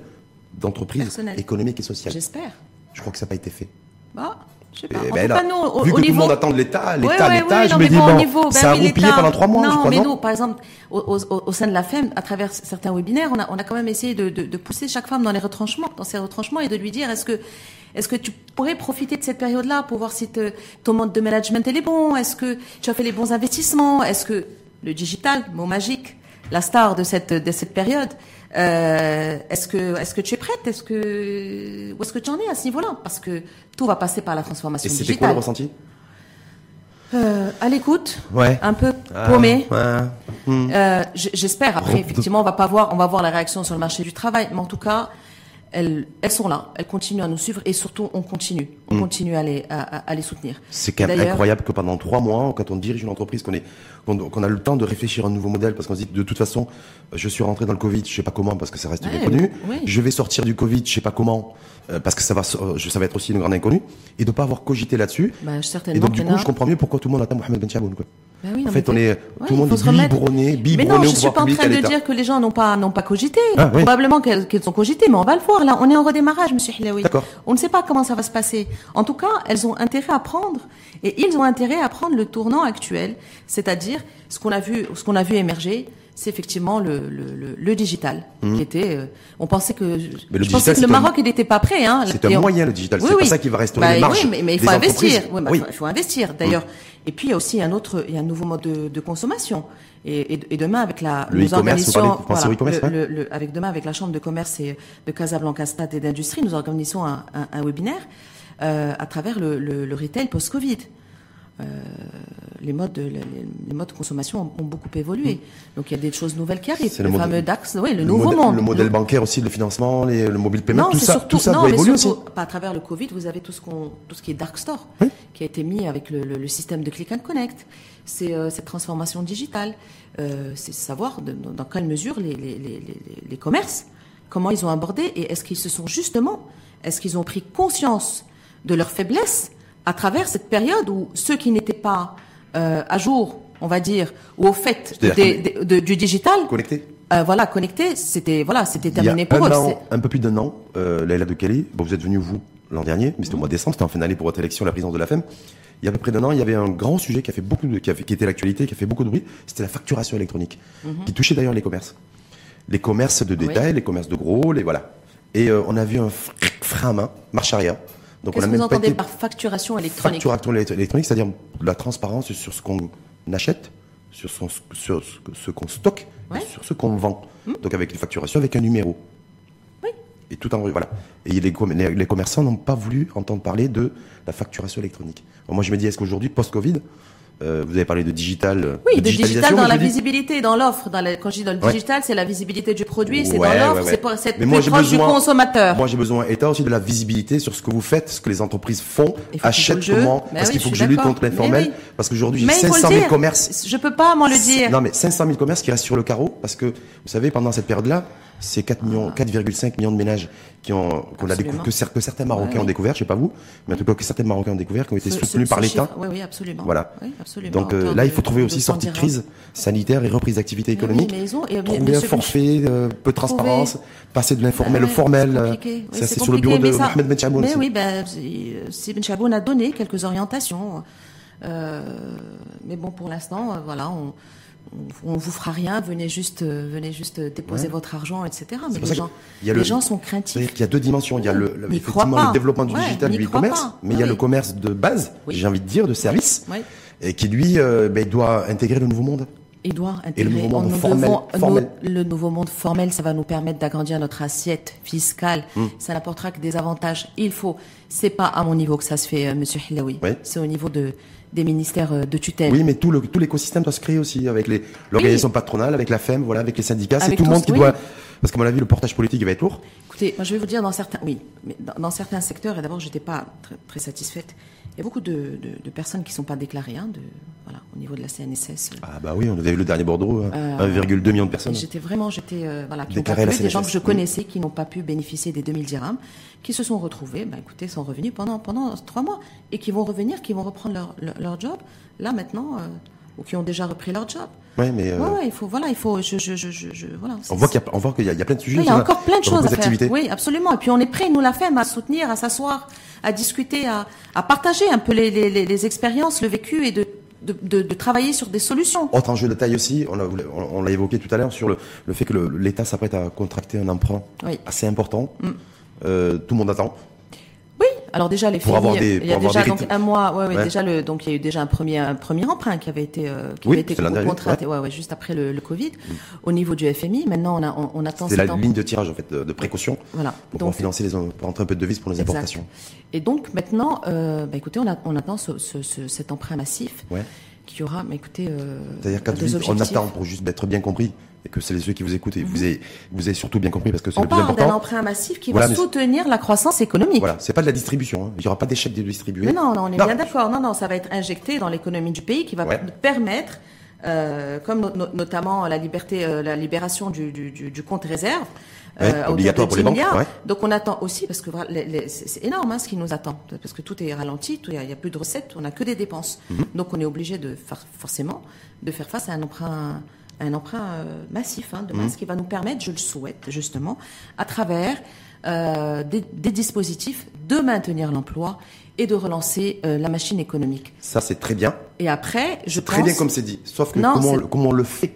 Speaker 1: d'entreprise économique et sociale.
Speaker 2: J'espère.
Speaker 1: Je crois que ça n'a pas été fait.
Speaker 2: Bah, je sais pas.
Speaker 1: Eh
Speaker 2: En
Speaker 1: ben
Speaker 2: tout
Speaker 1: là,
Speaker 2: nous, au,
Speaker 1: vu que tout
Speaker 2: niveau...
Speaker 1: le monde attend de l'État, l'État,
Speaker 2: Ouais, ouais,
Speaker 1: l'État,
Speaker 2: ouais,
Speaker 1: je
Speaker 2: non,
Speaker 1: me
Speaker 2: mais
Speaker 1: dis,
Speaker 2: bon, au
Speaker 1: bon,
Speaker 2: niveau,
Speaker 1: ça a roupillé pendant trois mois,
Speaker 2: non,
Speaker 1: je crois,
Speaker 2: mais
Speaker 1: non
Speaker 2: nous, par exemple, au, au- au- au sein de la FEM, à travers certains webinaires, on a, on a quand même essayé de, de, de pousser chaque femme dans les retranchements, dans ses retranchements, et de lui dire, est-ce que, est-ce que tu pourrais profiter de cette période-là pour voir si te- ton mode de management elle est bon? Est-ce que tu as fait les bons investissements? Est-ce que le digital, mot magique, la star de cette de cette période, euh, est-ce que est-ce que tu es prête? Est-ce que où est-ce que tu en es à ce niveau-là? Parce que tout va passer par la
Speaker 1: Et
Speaker 2: transformation
Speaker 1: c'était
Speaker 2: digitale.
Speaker 1: quoi le ressenti?
Speaker 2: Euh, à l'écoute,
Speaker 1: Ouais.
Speaker 2: un peu
Speaker 1: Ah,
Speaker 2: paumé.
Speaker 1: ouais. Hmm.
Speaker 2: Euh, J'espère. Après, effectivement, on va pas voir, on va voir la réaction sur le marché du travail, mais en tout cas, elles, elles sont là, elles continuent à nous suivre et surtout, on continue, on continue à les, à, les soutenir.
Speaker 1: C'est quand même
Speaker 2: D'ailleurs-
Speaker 1: incroyable que pendant trois mois, quand on dirige une entreprise, qu'on a le temps de réfléchir à un nouveau modèle, parce qu'on se dit de toute façon, je suis rentré dans le Covid, je sais pas comment, parce que ça reste
Speaker 2: Ouais, oui.
Speaker 1: Je vais sortir du Covid, je sais pas comment, euh, parce que ça va, ça être aussi une grande inconnue, et de pas avoir cogité là-dessus.
Speaker 2: Bah,
Speaker 1: et donc du coup, je comprends mieux pourquoi tout le monde attend Mohamed Ben Chaboun, quoi.
Speaker 2: Bah oui,
Speaker 1: en fait, on est,
Speaker 2: Ouais,
Speaker 1: tout le monde est
Speaker 2: remettre-
Speaker 1: biberonné,
Speaker 2: Mais
Speaker 1: biberonné
Speaker 2: non, je
Speaker 1: au
Speaker 2: suis pas en train de dire que les gens n'ont pas n'ont pas cogité.
Speaker 1: Ah, oui.
Speaker 2: Probablement qu'elles qu'elles ont cogité, mais on va le voir. Là, on est en redémarrage, Monsieur Hilaoui.
Speaker 1: D'accord.
Speaker 2: On ne sait pas comment ça va se passer. En tout cas, elles ont intérêt à prendre et ils ont intérêt à prendre le tournant actuel, c'est-à-dire ce qu'on a vu, ce qu'on a vu émerger, c'est effectivement le, le, le, le digital, qui était. euh, on pensait que.
Speaker 1: Le
Speaker 2: je
Speaker 1: digital,
Speaker 2: pensais que le Maroc, n'était pas prêt. Hein,
Speaker 1: C'est un
Speaker 2: on-
Speaker 1: moyen, le digital.
Speaker 2: Oui,
Speaker 1: C'est pas
Speaker 2: oui.
Speaker 1: ça qui va restaurer
Speaker 2: Bah,
Speaker 1: les marges
Speaker 2: Oui, mais, mais il faut investir. Oui, bah, il faut investir. D'ailleurs. Et puis il y a aussi un autre, il y a un nouveau mode de, de consommation. Et, et, et demain avec la
Speaker 1: Le
Speaker 2: nous organisons-
Speaker 1: vous
Speaker 2: le- le- le- avec demain avec la chambre de commerce et de Casablanca Stade et d'industrie, nous organisons un, un, un webinaire euh, à travers le, le, le retail post-Covid. Euh, les modes, de, les, les modes de consommation ont, ont beaucoup évolué. Donc il y a des choses nouvelles qui arrivent.
Speaker 1: Mm.
Speaker 2: Le,
Speaker 1: le
Speaker 2: fameux DAX, oui, le,
Speaker 1: Le
Speaker 2: nouveau monde.
Speaker 1: Le modèle bancaire aussi, le financement, les- le mobile payment,
Speaker 2: Non,
Speaker 1: tout ça,
Speaker 2: surtout,
Speaker 1: tout ça
Speaker 2: non,
Speaker 1: doit évoluer
Speaker 2: surtout,
Speaker 1: aussi.
Speaker 2: pas à travers le Covid, vous avez tout ce qu'on, tout ce qui est dark store,
Speaker 1: Oui.
Speaker 2: qui a été mis avec le, système de click and connect. C'est euh, cette transformation digitale. Euh, c'est savoir de- dans, quelle mesure les, les, commerces, comment ils ont abordé et est-ce qu'ils se sont justement, est-ce qu'ils ont pris conscience de leurs faiblesses à travers cette période où ceux qui n'étaient pas euh, à jour, on va dire, ou au fait
Speaker 1: C'est-à-dire
Speaker 2: des- des- de- du digital,
Speaker 1: Connecté.
Speaker 2: euh, voilà, connectés, c'était voilà, c'était terminé pour
Speaker 1: un
Speaker 2: eux.
Speaker 1: an, un peu plus d'un an, euh, Laila de Kelly, bon, vous êtes venu vous l'an dernier, mais c'était au mois de décembre, c'était en fin d'année pour votre élection à la présidence de la FEM. il y a à peu près d'un an, il y avait un grand sujet qui a fait beaucoup de, qui, a fait- qui était l'actualité, qui a fait beaucoup de bruit. C'était la facturation électronique, qui touchait d'ailleurs les commerces, les commerces de
Speaker 2: Mhm. Oui.
Speaker 1: détail, les commerces de gros, les voilà. Et euh, on a vu un fr- frein à main, marche arrière. Donc
Speaker 2: Qu'est-ce que vous entendez
Speaker 1: été
Speaker 2: par facturation électronique
Speaker 1: facturation élect- électronique, c'est-à-dire la transparence sur ce qu'on achète, sur, son, sur ce qu'on stocke,
Speaker 2: Ouais.
Speaker 1: sur ce qu'on vend. Donc avec une facturation, avec un numéro.
Speaker 2: Oui.
Speaker 1: Et tout en voilà. Et les, com- les, les commerçants n'ont pas voulu entendre parler de la facturation électronique. Alors moi je me dis, est-ce qu'aujourd'hui, post-Covid, euh, vous avez parlé de digital, euh,
Speaker 2: Oui, de digital dans la
Speaker 1: dis-
Speaker 2: visibilité, dans l'offre. Dans la- quand je dis dans le
Speaker 1: Ouais.
Speaker 2: digital, c'est la visibilité du produit, c'est
Speaker 1: Ouais,
Speaker 2: dans l'offre,
Speaker 1: ouais,
Speaker 2: c'est pas- plus
Speaker 1: moi, j'ai
Speaker 2: proche
Speaker 1: besoin-
Speaker 2: du consommateur.
Speaker 1: Moi, j'ai besoin, et t'as aussi de la visibilité sur ce que vous faites, ce que les entreprises font, achètent comment,
Speaker 2: Ben
Speaker 1: parce
Speaker 2: oui,
Speaker 1: qu'il faut que je lutte contre l'informel,
Speaker 2: Mais oui.
Speaker 1: parce qu'aujourd'hui, j'ai
Speaker 2: Mais il faut
Speaker 1: 500
Speaker 2: le
Speaker 1: 000
Speaker 2: dire.
Speaker 1: commerces.
Speaker 2: Je peux pas, moi, le dire.
Speaker 1: Non, mais 500 000 commerces qui restent sur le carreau, parce que, vous savez, pendant cette période-là, c'est 4 millions, 4,5 millions de ménages qui ont, qu'on a
Speaker 2: Ah. Absolument.
Speaker 1: découvert, que, cer- que certains Marocains
Speaker 2: Ouais,
Speaker 1: ont découvert, je sais pas vous, mais en tout cas, que certains Marocains ont découvert, qui ont été
Speaker 2: Ce-
Speaker 1: soutenus
Speaker 2: ce-
Speaker 1: par l'État.
Speaker 2: Oui, oui, absolument.
Speaker 1: Voilà.
Speaker 2: Oui, absolument.
Speaker 1: Donc euh, là, il faut trouver aussi
Speaker 2: 200
Speaker 1: sortie de crise sanitaire et reprise d'activité
Speaker 2: Mais oui,
Speaker 1: économique.
Speaker 2: mais ils ont- et,
Speaker 1: trouver un forfait, euh, peu de transparence, passer de l'informel
Speaker 2: Ah
Speaker 1: au formel.
Speaker 2: c'est
Speaker 1: euh,
Speaker 2: c'est
Speaker 1: c'est sur le bureau de
Speaker 2: ça-
Speaker 1: Mohamed Ben Chaboun
Speaker 2: Mais
Speaker 1: aussi.
Speaker 2: oui, ben, si Ben a donné quelques orientations. Euh, mais bon, pour l'instant, voilà, on, on, vous fera rien. Venez juste, euh, venez juste déposer
Speaker 1: Ouais.
Speaker 2: votre argent, etc. Mais les gens,
Speaker 1: qu'il y a
Speaker 2: les
Speaker 1: le-
Speaker 2: gens sont craintifs.
Speaker 1: qu'il y a deux dimensions. Il y a le, effectivement le développement du
Speaker 2: Ouais,
Speaker 1: digital, du e-commerce, mais il y a le commerce de base,
Speaker 2: Oui.
Speaker 1: j'ai envie de dire, de service,
Speaker 2: Oui.
Speaker 1: et qui lui euh, ben, doit intégrer le nouveau monde.
Speaker 2: Il doit
Speaker 1: Et le
Speaker 2: intégrer.
Speaker 1: nouveau monde formel-
Speaker 2: devons- nous-
Speaker 1: formel.
Speaker 2: le nouveau monde formel, ça va nous permettre d'agrandir notre assiette fiscale.
Speaker 1: Hmm.
Speaker 2: Ça n'apportera que des avantages. Il faut. C'est pas à mon niveau que ça se fait, euh, Monsieur. C'est au niveau de des ministères euh, de tutelle.
Speaker 1: Oui, mais tout le tout l'écosystème doit se créer aussi avec les l'organisation patronale, avec la FEM, voilà, avec les syndicats. C'est tout le monde qui
Speaker 2: oui.
Speaker 1: doit. Parce qu'à mon avis, le portage politique il va être lourd.
Speaker 2: Écoutez, moi je vais vous dire dans certains, oui, mais dans, dans certains secteurs, et d'abord j'étais pas très, très satisfaite. Il y a beaucoup de, de, de personnes qui sont pas déclarées, hein, de, voilà, au niveau de la CNSS.
Speaker 1: Ah bah oui, on avait eu le dernier Bordeaux, hein,
Speaker 2: Euh,
Speaker 1: 1,2 million de personnes.
Speaker 2: J'étais vraiment, j'étais, euh, voilà, qui pas pu, des gens que je connaissais qui n'ont pas pu bénéficier des 2000 dirhams, qui se sont retrouvés, ben écoutez, sont revenus pendant pendant trois mois et qui vont revenir, qui vont reprendre leur leur, leur job là maintenant, euh, ou qui ont déjà repris leur job.
Speaker 1: Ouais, mais euh,
Speaker 2: Ouais, ouais, il faut, voilà, il faut, je, je, je, voilà.
Speaker 1: on voit qu'il y a, on voit qu'il y y a plein de sujets.
Speaker 2: oui, il y a encore plein de choses à faire. Oui, absolument. Et puis on est prêt, nous la FEM, à soutenir, à s'asseoir, à discuter, à, à partager un peu les, les, les, les expériences, le vécu et de, de, de, de travailler sur des solutions.
Speaker 1: Autre enjeu de taille aussi, on l'a on- on l'a évoqué tout à l'heure sur le, le fait que l'État s'apprête à contracter un emprunt
Speaker 2: Oui.
Speaker 1: assez important. Euh, tout le monde attend.
Speaker 2: Alors déjà les
Speaker 1: Pour
Speaker 2: filles,
Speaker 1: avoir des-
Speaker 2: il y a
Speaker 1: pour avoir
Speaker 2: déjà
Speaker 1: des
Speaker 2: donc un mois, ouais, ouais,
Speaker 1: Ouais.
Speaker 2: déjà le donc il y a eu déjà un premier un premier emprunt qui avait été euh, qui
Speaker 1: Oui,
Speaker 2: avait été contracté ouais. ouais, juste après le, le Covid au niveau du FMI. Maintenant on a on, on attend
Speaker 1: C'est la ligne de tirage en fait de, de précaution
Speaker 2: Voilà.
Speaker 1: pour
Speaker 2: Donc
Speaker 1: financer les pour rentrer un peu de devises pour
Speaker 2: Exact.
Speaker 1: importations.
Speaker 2: Et donc maintenant, euh, bah, écoutez, on, a, on attend ce, ce, ce- cet emprunt massif
Speaker 1: Ouais.
Speaker 2: qui aura, mais écoutez, euh,
Speaker 1: C'est-à-dire quand
Speaker 2: des
Speaker 1: vous dites, on
Speaker 2: objectifs.
Speaker 1: attend pour juste être bien compris et que c'est les ceux qui vous écoutent et vous avez vous avez surtout bien compris parce que c'est
Speaker 2: On
Speaker 1: le plus
Speaker 2: parle d'un
Speaker 1: important.
Speaker 2: emprunt massif qui
Speaker 1: Voilà,
Speaker 2: va soutenir la croissance économique.
Speaker 1: Voilà, c'est pas de la distribution. hein. Il y aura pas d'échec de distribuer.
Speaker 2: Mais non, non, on est bien d'accord. Non, non, ça va être injecté dans l'économie du pays qui va
Speaker 1: Ouais.
Speaker 2: permettre, euh, comme no- no- notamment la liberté, euh, la libération du, du, du, du compte réserve.
Speaker 1: Ouais,
Speaker 2: hauteur
Speaker 1: obligatoire pour les
Speaker 2: 10
Speaker 1: banques, ouais.
Speaker 2: Donc on attend aussi, parce que c'est énorme hein, ce qui nous attend, parce que tout est ralenti, il n'y a, plus de recettes, on n'a que des dépenses.
Speaker 1: Mhm.
Speaker 2: Donc on est obligé de faire, forcément de faire face à un emprunt, un emprunt euh, massif hein, de
Speaker 1: Mhm.
Speaker 2: masse qui va nous permettre, je le souhaite justement, à travers euh, des, des dispositifs de maintenir l'emploi et de relancer euh, la machine économique.
Speaker 1: Ça c'est très bien.
Speaker 2: Et après, je
Speaker 1: Très
Speaker 2: pense...
Speaker 1: bien comme c'est dit. Sauf que
Speaker 2: Non,
Speaker 1: comment, on, comment on le fait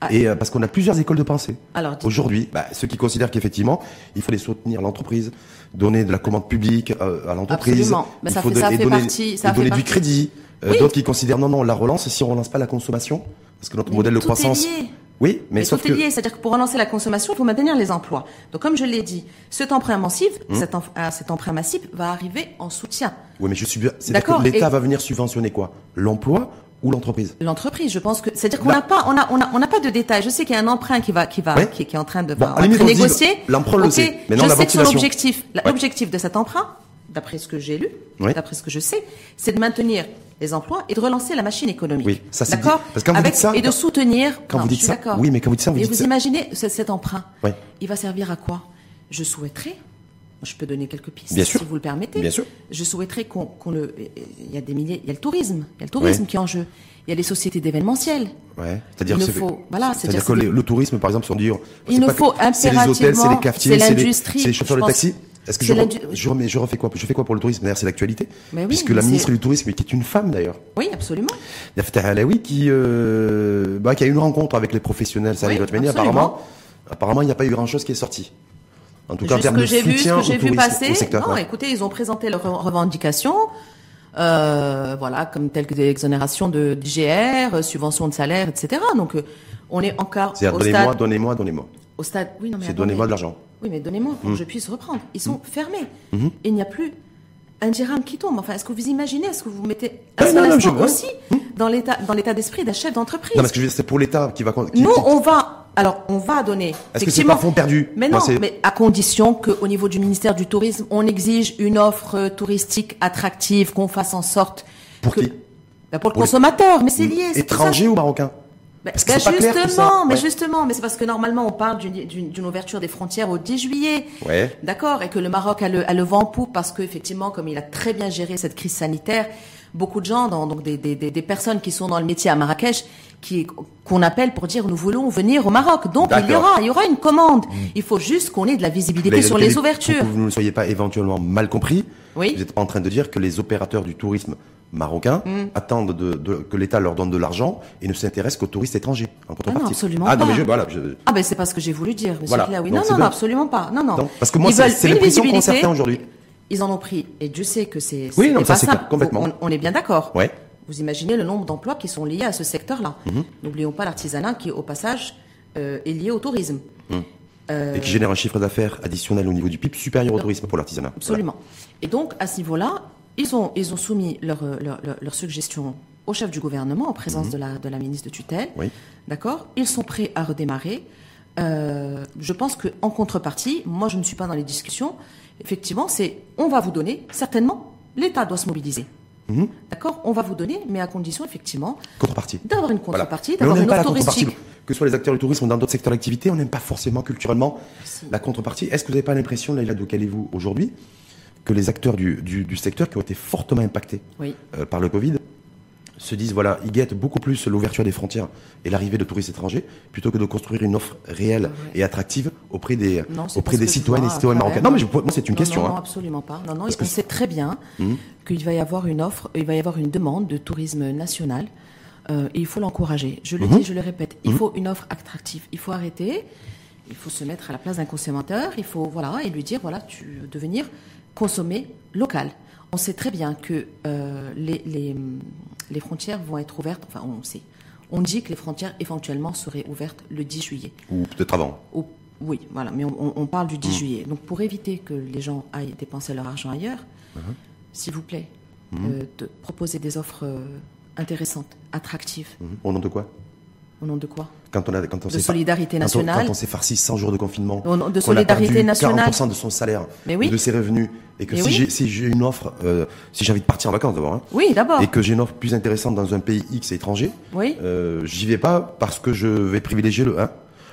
Speaker 2: Ah.
Speaker 1: Et euh, parce qu'on a plusieurs écoles de pensée.
Speaker 2: Alors.
Speaker 1: Aujourd'hui, bah, ceux qui considèrent qu'effectivement, il fallait soutenir l'entreprise, donner de la commande publique à l'entreprise, il
Speaker 2: ça
Speaker 1: faut donner, du crédit.
Speaker 2: Oui.
Speaker 1: D'autres qui considèrent non, non, la relance, si on relance pas la consommation, parce que notre
Speaker 2: Mais
Speaker 1: modèle de
Speaker 2: tout est
Speaker 1: croissance.
Speaker 2: lié.
Speaker 1: Oui, mais,
Speaker 2: Mais
Speaker 1: sauf
Speaker 2: tout
Speaker 1: que
Speaker 2: est lié, c'est-à-dire que pour relancer la consommation, il faut maintenir les emplois. Donc, comme je l'ai dit, cet emprunt massif,
Speaker 1: Mmh.
Speaker 2: cet, ah, emprunt massif va arriver en soutien.
Speaker 1: Oui, mais je suis bien. C'est-à-dire
Speaker 2: D'accord,
Speaker 1: que l'État
Speaker 2: et-
Speaker 1: va venir subventionner quoi? L'emploi ou l'entreprise?
Speaker 2: L'entreprise, je pense que, c'est-à-dire qu'on
Speaker 1: Bah-
Speaker 2: n'a pas, on a, on a, on n'a pas de détails. Je sais qu'il y a un emprunt qui va, qui va, qui, qui est en train de,
Speaker 1: Bon,
Speaker 2: va
Speaker 1: à la limite,
Speaker 2: être
Speaker 1: on dit,
Speaker 2: négocié.
Speaker 1: l'emprunt, on le sait. Maintenant,
Speaker 2: je
Speaker 1: la
Speaker 2: sais que son
Speaker 1: ventilation.
Speaker 2: objectif, la-
Speaker 1: Ouais.
Speaker 2: l'objectif de cet emprunt, d'après ce que j'ai lu, d'après ce que je sais, c'est de maintenir les emplois et de relancer la machine économique.
Speaker 1: Oui, ça, c'est
Speaker 2: D'accord.
Speaker 1: dit. Parce que quand vous
Speaker 2: Avec-
Speaker 1: dites ça,
Speaker 2: et de soutenir.
Speaker 1: quand
Speaker 2: non,
Speaker 1: vous dites ça-
Speaker 2: d'accord.
Speaker 1: oui, mais quand vous dites ça, vous
Speaker 2: Et
Speaker 1: dites
Speaker 2: vous
Speaker 1: ça-
Speaker 2: imaginez ce- cet emprunt.
Speaker 1: Ouais.
Speaker 2: Il va servir à quoi? Je souhaiterais. Je peux donner quelques pistes,
Speaker 1: Bien sûr.
Speaker 2: si vous le permettez.
Speaker 1: Bien sûr.
Speaker 2: Je souhaiterais qu'on le. Il y a des milliers. Il y a le tourisme. Il y a le tourisme qui est en jeu. Il y a les sociétés d'événementiel.
Speaker 1: Ouais. C'est-à-dire que
Speaker 2: faut- voilà,
Speaker 1: c'est-à-dire
Speaker 2: c'est-à-dire
Speaker 1: que
Speaker 2: c'est
Speaker 1: le, le tourisme, par exemple, sont dire.
Speaker 2: Il nous
Speaker 1: pas que-
Speaker 2: faut
Speaker 1: C'est les hôtels, c'est les
Speaker 2: impérativement-
Speaker 1: cafetiers,
Speaker 2: c'est l'industrie,
Speaker 1: c'est les chauffeurs de taxi. Est-ce que je,
Speaker 2: l'indu-
Speaker 1: re- je, remets- je refais quoi? Je fais quoi pour le tourisme? D'ailleurs, c'est l'actualité.
Speaker 2: Oui,
Speaker 1: Puisque la ministre du Tourisme, qui est une femme d'ailleurs,
Speaker 2: Oui, absolument.
Speaker 1: Alaoui, qui, euh, bah, qui a eu une rencontre avec les professionnels, ça
Speaker 2: Oui,
Speaker 1: apparemment, apparemment, il n'y a pas eu grand-chose qui est sorti. En tout cas, en termes de
Speaker 2: j'ai vu, ce
Speaker 1: soutien
Speaker 2: que j'ai vu passer.
Speaker 1: secteur.
Speaker 2: Non,
Speaker 1: ouais.
Speaker 2: écoutez, ils ont présenté leurs re- revendications, euh, voilà, comme telles que des exonérations de d'IGR, euh, subventions de salaire, etc. Donc, on est encore au
Speaker 1: donnez-moi,
Speaker 2: stade,
Speaker 1: donnez-moi, donnez-moi.
Speaker 2: au stade. Oui, non, mais
Speaker 1: C'est donnez-moi de l'argent.
Speaker 2: Oui, mais donnez-moi pour que je puisse reprendre. Ils sont fermés. Et il n'y a plus un dirham qui tombe. Enfin, est-ce que vous imaginez, est-ce que vous mettez un
Speaker 1: Ouais,
Speaker 2: seul
Speaker 1: non, non,
Speaker 2: instant
Speaker 1: je- ouais.
Speaker 2: aussi dans l'état, dans l'état d'esprit d'un chef d'entreprise?
Speaker 1: Non, parce que je veux dire, c'est pour l'État qui va. qui-
Speaker 2: Nous, on va, alors, on va donner.
Speaker 1: Est-ce que c'est pas fonds perdu?
Speaker 2: Mais non, mais à condition qu'au niveau du ministère du Tourisme, on exige une offre euh, touristique attractive, qu'on fasse en sorte
Speaker 1: Pour
Speaker 2: que,
Speaker 1: qui?
Speaker 2: Bah, pour le
Speaker 1: Pour les-
Speaker 2: consommateur, mais c'est lié.
Speaker 1: Étranger ou marocain Que clair tout
Speaker 2: justement, mais
Speaker 1: Ouais.
Speaker 2: justement, mais c'est parce que normalement on parle d'une- ouverture des frontières au 10 juillet.
Speaker 1: Ouais.
Speaker 2: D'accord, et que le Maroc a le, a le vent en poupe parce qu'effectivement, comme il a très bien géré cette crise sanitaire, beaucoup de gens, dans- donc des, des, des, personnes qui sont dans le métier à Marrakech, qui qu'on appelle pour dire nous voulons venir au Maroc. Donc il y aura, il y aura une commande. Il faut juste qu'on ait de la visibilité sur les
Speaker 1: pour
Speaker 2: ouvertures.
Speaker 1: que vous ne soyez pas éventuellement mal compris.
Speaker 2: Oui.
Speaker 1: Vous n'êtes pas en train de dire que les opérateurs du tourisme marocain
Speaker 2: Mm.
Speaker 1: attendent de, de- que l'État leur donne de l'argent et ne s'intéressent qu'aux touristes étrangers en contrepartie.
Speaker 2: absolument
Speaker 1: Ah non,
Speaker 2: pas.
Speaker 1: mais je, voilà, je-
Speaker 2: Ah ben c'est pas ce que j'ai voulu dire, Monsieur
Speaker 1: Voilà.
Speaker 2: Claoui. Non, non, non, absolument pas. Non, non.
Speaker 1: Non, parce que moi, c'est- l'impression qu'ont certains aujourd'hui.
Speaker 2: Ils en ont pris. Et Dieu sait que c'est
Speaker 1: Oui, non, ça,
Speaker 2: pas
Speaker 1: c'est
Speaker 2: simple.
Speaker 1: clair, complètement.
Speaker 2: On, on est bien d'accord.
Speaker 1: Ouais.
Speaker 2: Vous imaginez le nombre d'emplois qui sont liés à ce secteur-là.
Speaker 1: Mhm.
Speaker 2: N'oublions pas l'artisanat qui, au passage, euh, est lié au tourisme. Euh,
Speaker 1: Et qui génère un chiffre d'affaires additionnel au niveau du PIB supérieur au tourisme pour l'artisanat.
Speaker 2: Absolument. Et donc, à ce niveau-là, ils ont, ils ont soumis leurs leur, leur, leurs suggestions au chef du gouvernement en présence de, la, de la ministre de tutelle.
Speaker 1: Mhm. Oui.
Speaker 2: D'accord? Ils sont prêts à redémarrer. Euh, je pense qu'en contrepartie, moi je ne suis pas dans les discussions, effectivement, c'est on va vous donner, certainement, l'État doit se mobiliser.
Speaker 1: Mhm.
Speaker 2: D'accord? On va vous donner, mais à condition, effectivement, d'avoir une
Speaker 1: Voilà.
Speaker 2: contrepartie,
Speaker 1: on
Speaker 2: d'avoir une
Speaker 1: pas la
Speaker 2: offre
Speaker 1: contrepartie.
Speaker 2: touristique.
Speaker 1: Que ce soit les acteurs du tourisme ou dans d'autres secteurs d'activité, on n'aime pas forcément culturellement
Speaker 2: Si.
Speaker 1: la contrepartie. Est-ce que vous n'avez pas l'impression, Laïla, de quel est vous aujourd'hui, que les acteurs du, du- du secteur qui ont été fortement impactés
Speaker 2: Oui.
Speaker 1: euh, par le Covid se disent, voilà, ils guettent beaucoup plus l'ouverture des frontières et l'arrivée de touristes étrangers plutôt que de construire une offre réelle
Speaker 2: Ouais.
Speaker 1: et attractive auprès des,
Speaker 2: Non,
Speaker 1: auprès des citoyennes et citoyens
Speaker 2: quand
Speaker 1: marocains. Non, mais je- moi, c'est une
Speaker 2: Non,
Speaker 1: question.
Speaker 2: Non, non,
Speaker 1: hein.
Speaker 2: absolument pas. Non, non,
Speaker 1: Parce
Speaker 2: on
Speaker 1: que
Speaker 2: sait très bien
Speaker 1: Mhm.
Speaker 2: qu'il va y avoir une offre, il va y avoir une demande de tourisme national. euh, et il faut l'encourager. Je le
Speaker 1: Mhm.
Speaker 2: dis, je le répète. Il faut une offre attractive. Il faut arrêter. Il faut se mettre à la place d'un consommateur. Il faut voilà et lui dire voilà, tu de venir consommer local. On sait très bien que euh, les, les les frontières vont être ouvertes. Enfin, on sait. On dit que les frontières éventuellement seraient ouvertes le 10 juillet.
Speaker 1: Ou peut-être avant.
Speaker 2: Au- oui, voilà, mais on, on- parle du
Speaker 1: Mm.
Speaker 2: 10 juillet. Donc pour éviter que les gens aillent dépenser leur argent ailleurs,
Speaker 1: Uh-huh.
Speaker 2: s'il vous plaît,
Speaker 1: Mm.
Speaker 2: euh, de proposer des offres euh, intéressantes, attractives.
Speaker 1: Mhm. Au nom de quoi?
Speaker 2: Au nom de quoi?
Speaker 1: Quand on a, quand on
Speaker 2: De solidarité
Speaker 1: on-
Speaker 2: nationale.
Speaker 1: Quand on s'est farci 100 jours de confinement.
Speaker 2: De
Speaker 1: a
Speaker 2: solidarité
Speaker 1: perdu
Speaker 2: nationale.
Speaker 1: 40% de son salaire,
Speaker 2: Mais oui.
Speaker 1: ou de ses revenus, et que
Speaker 2: Mais
Speaker 1: si
Speaker 2: oui.
Speaker 1: j'ai si j'ai une offre, euh, si j'ai envie de partir en vacances d'abord, hein,
Speaker 2: Oui, d'abord.
Speaker 1: et que j'ai une offre plus intéressante dans un pays X étranger,
Speaker 2: Oui.
Speaker 1: euh, j'y vais pas parce que je vais privilégier le 1.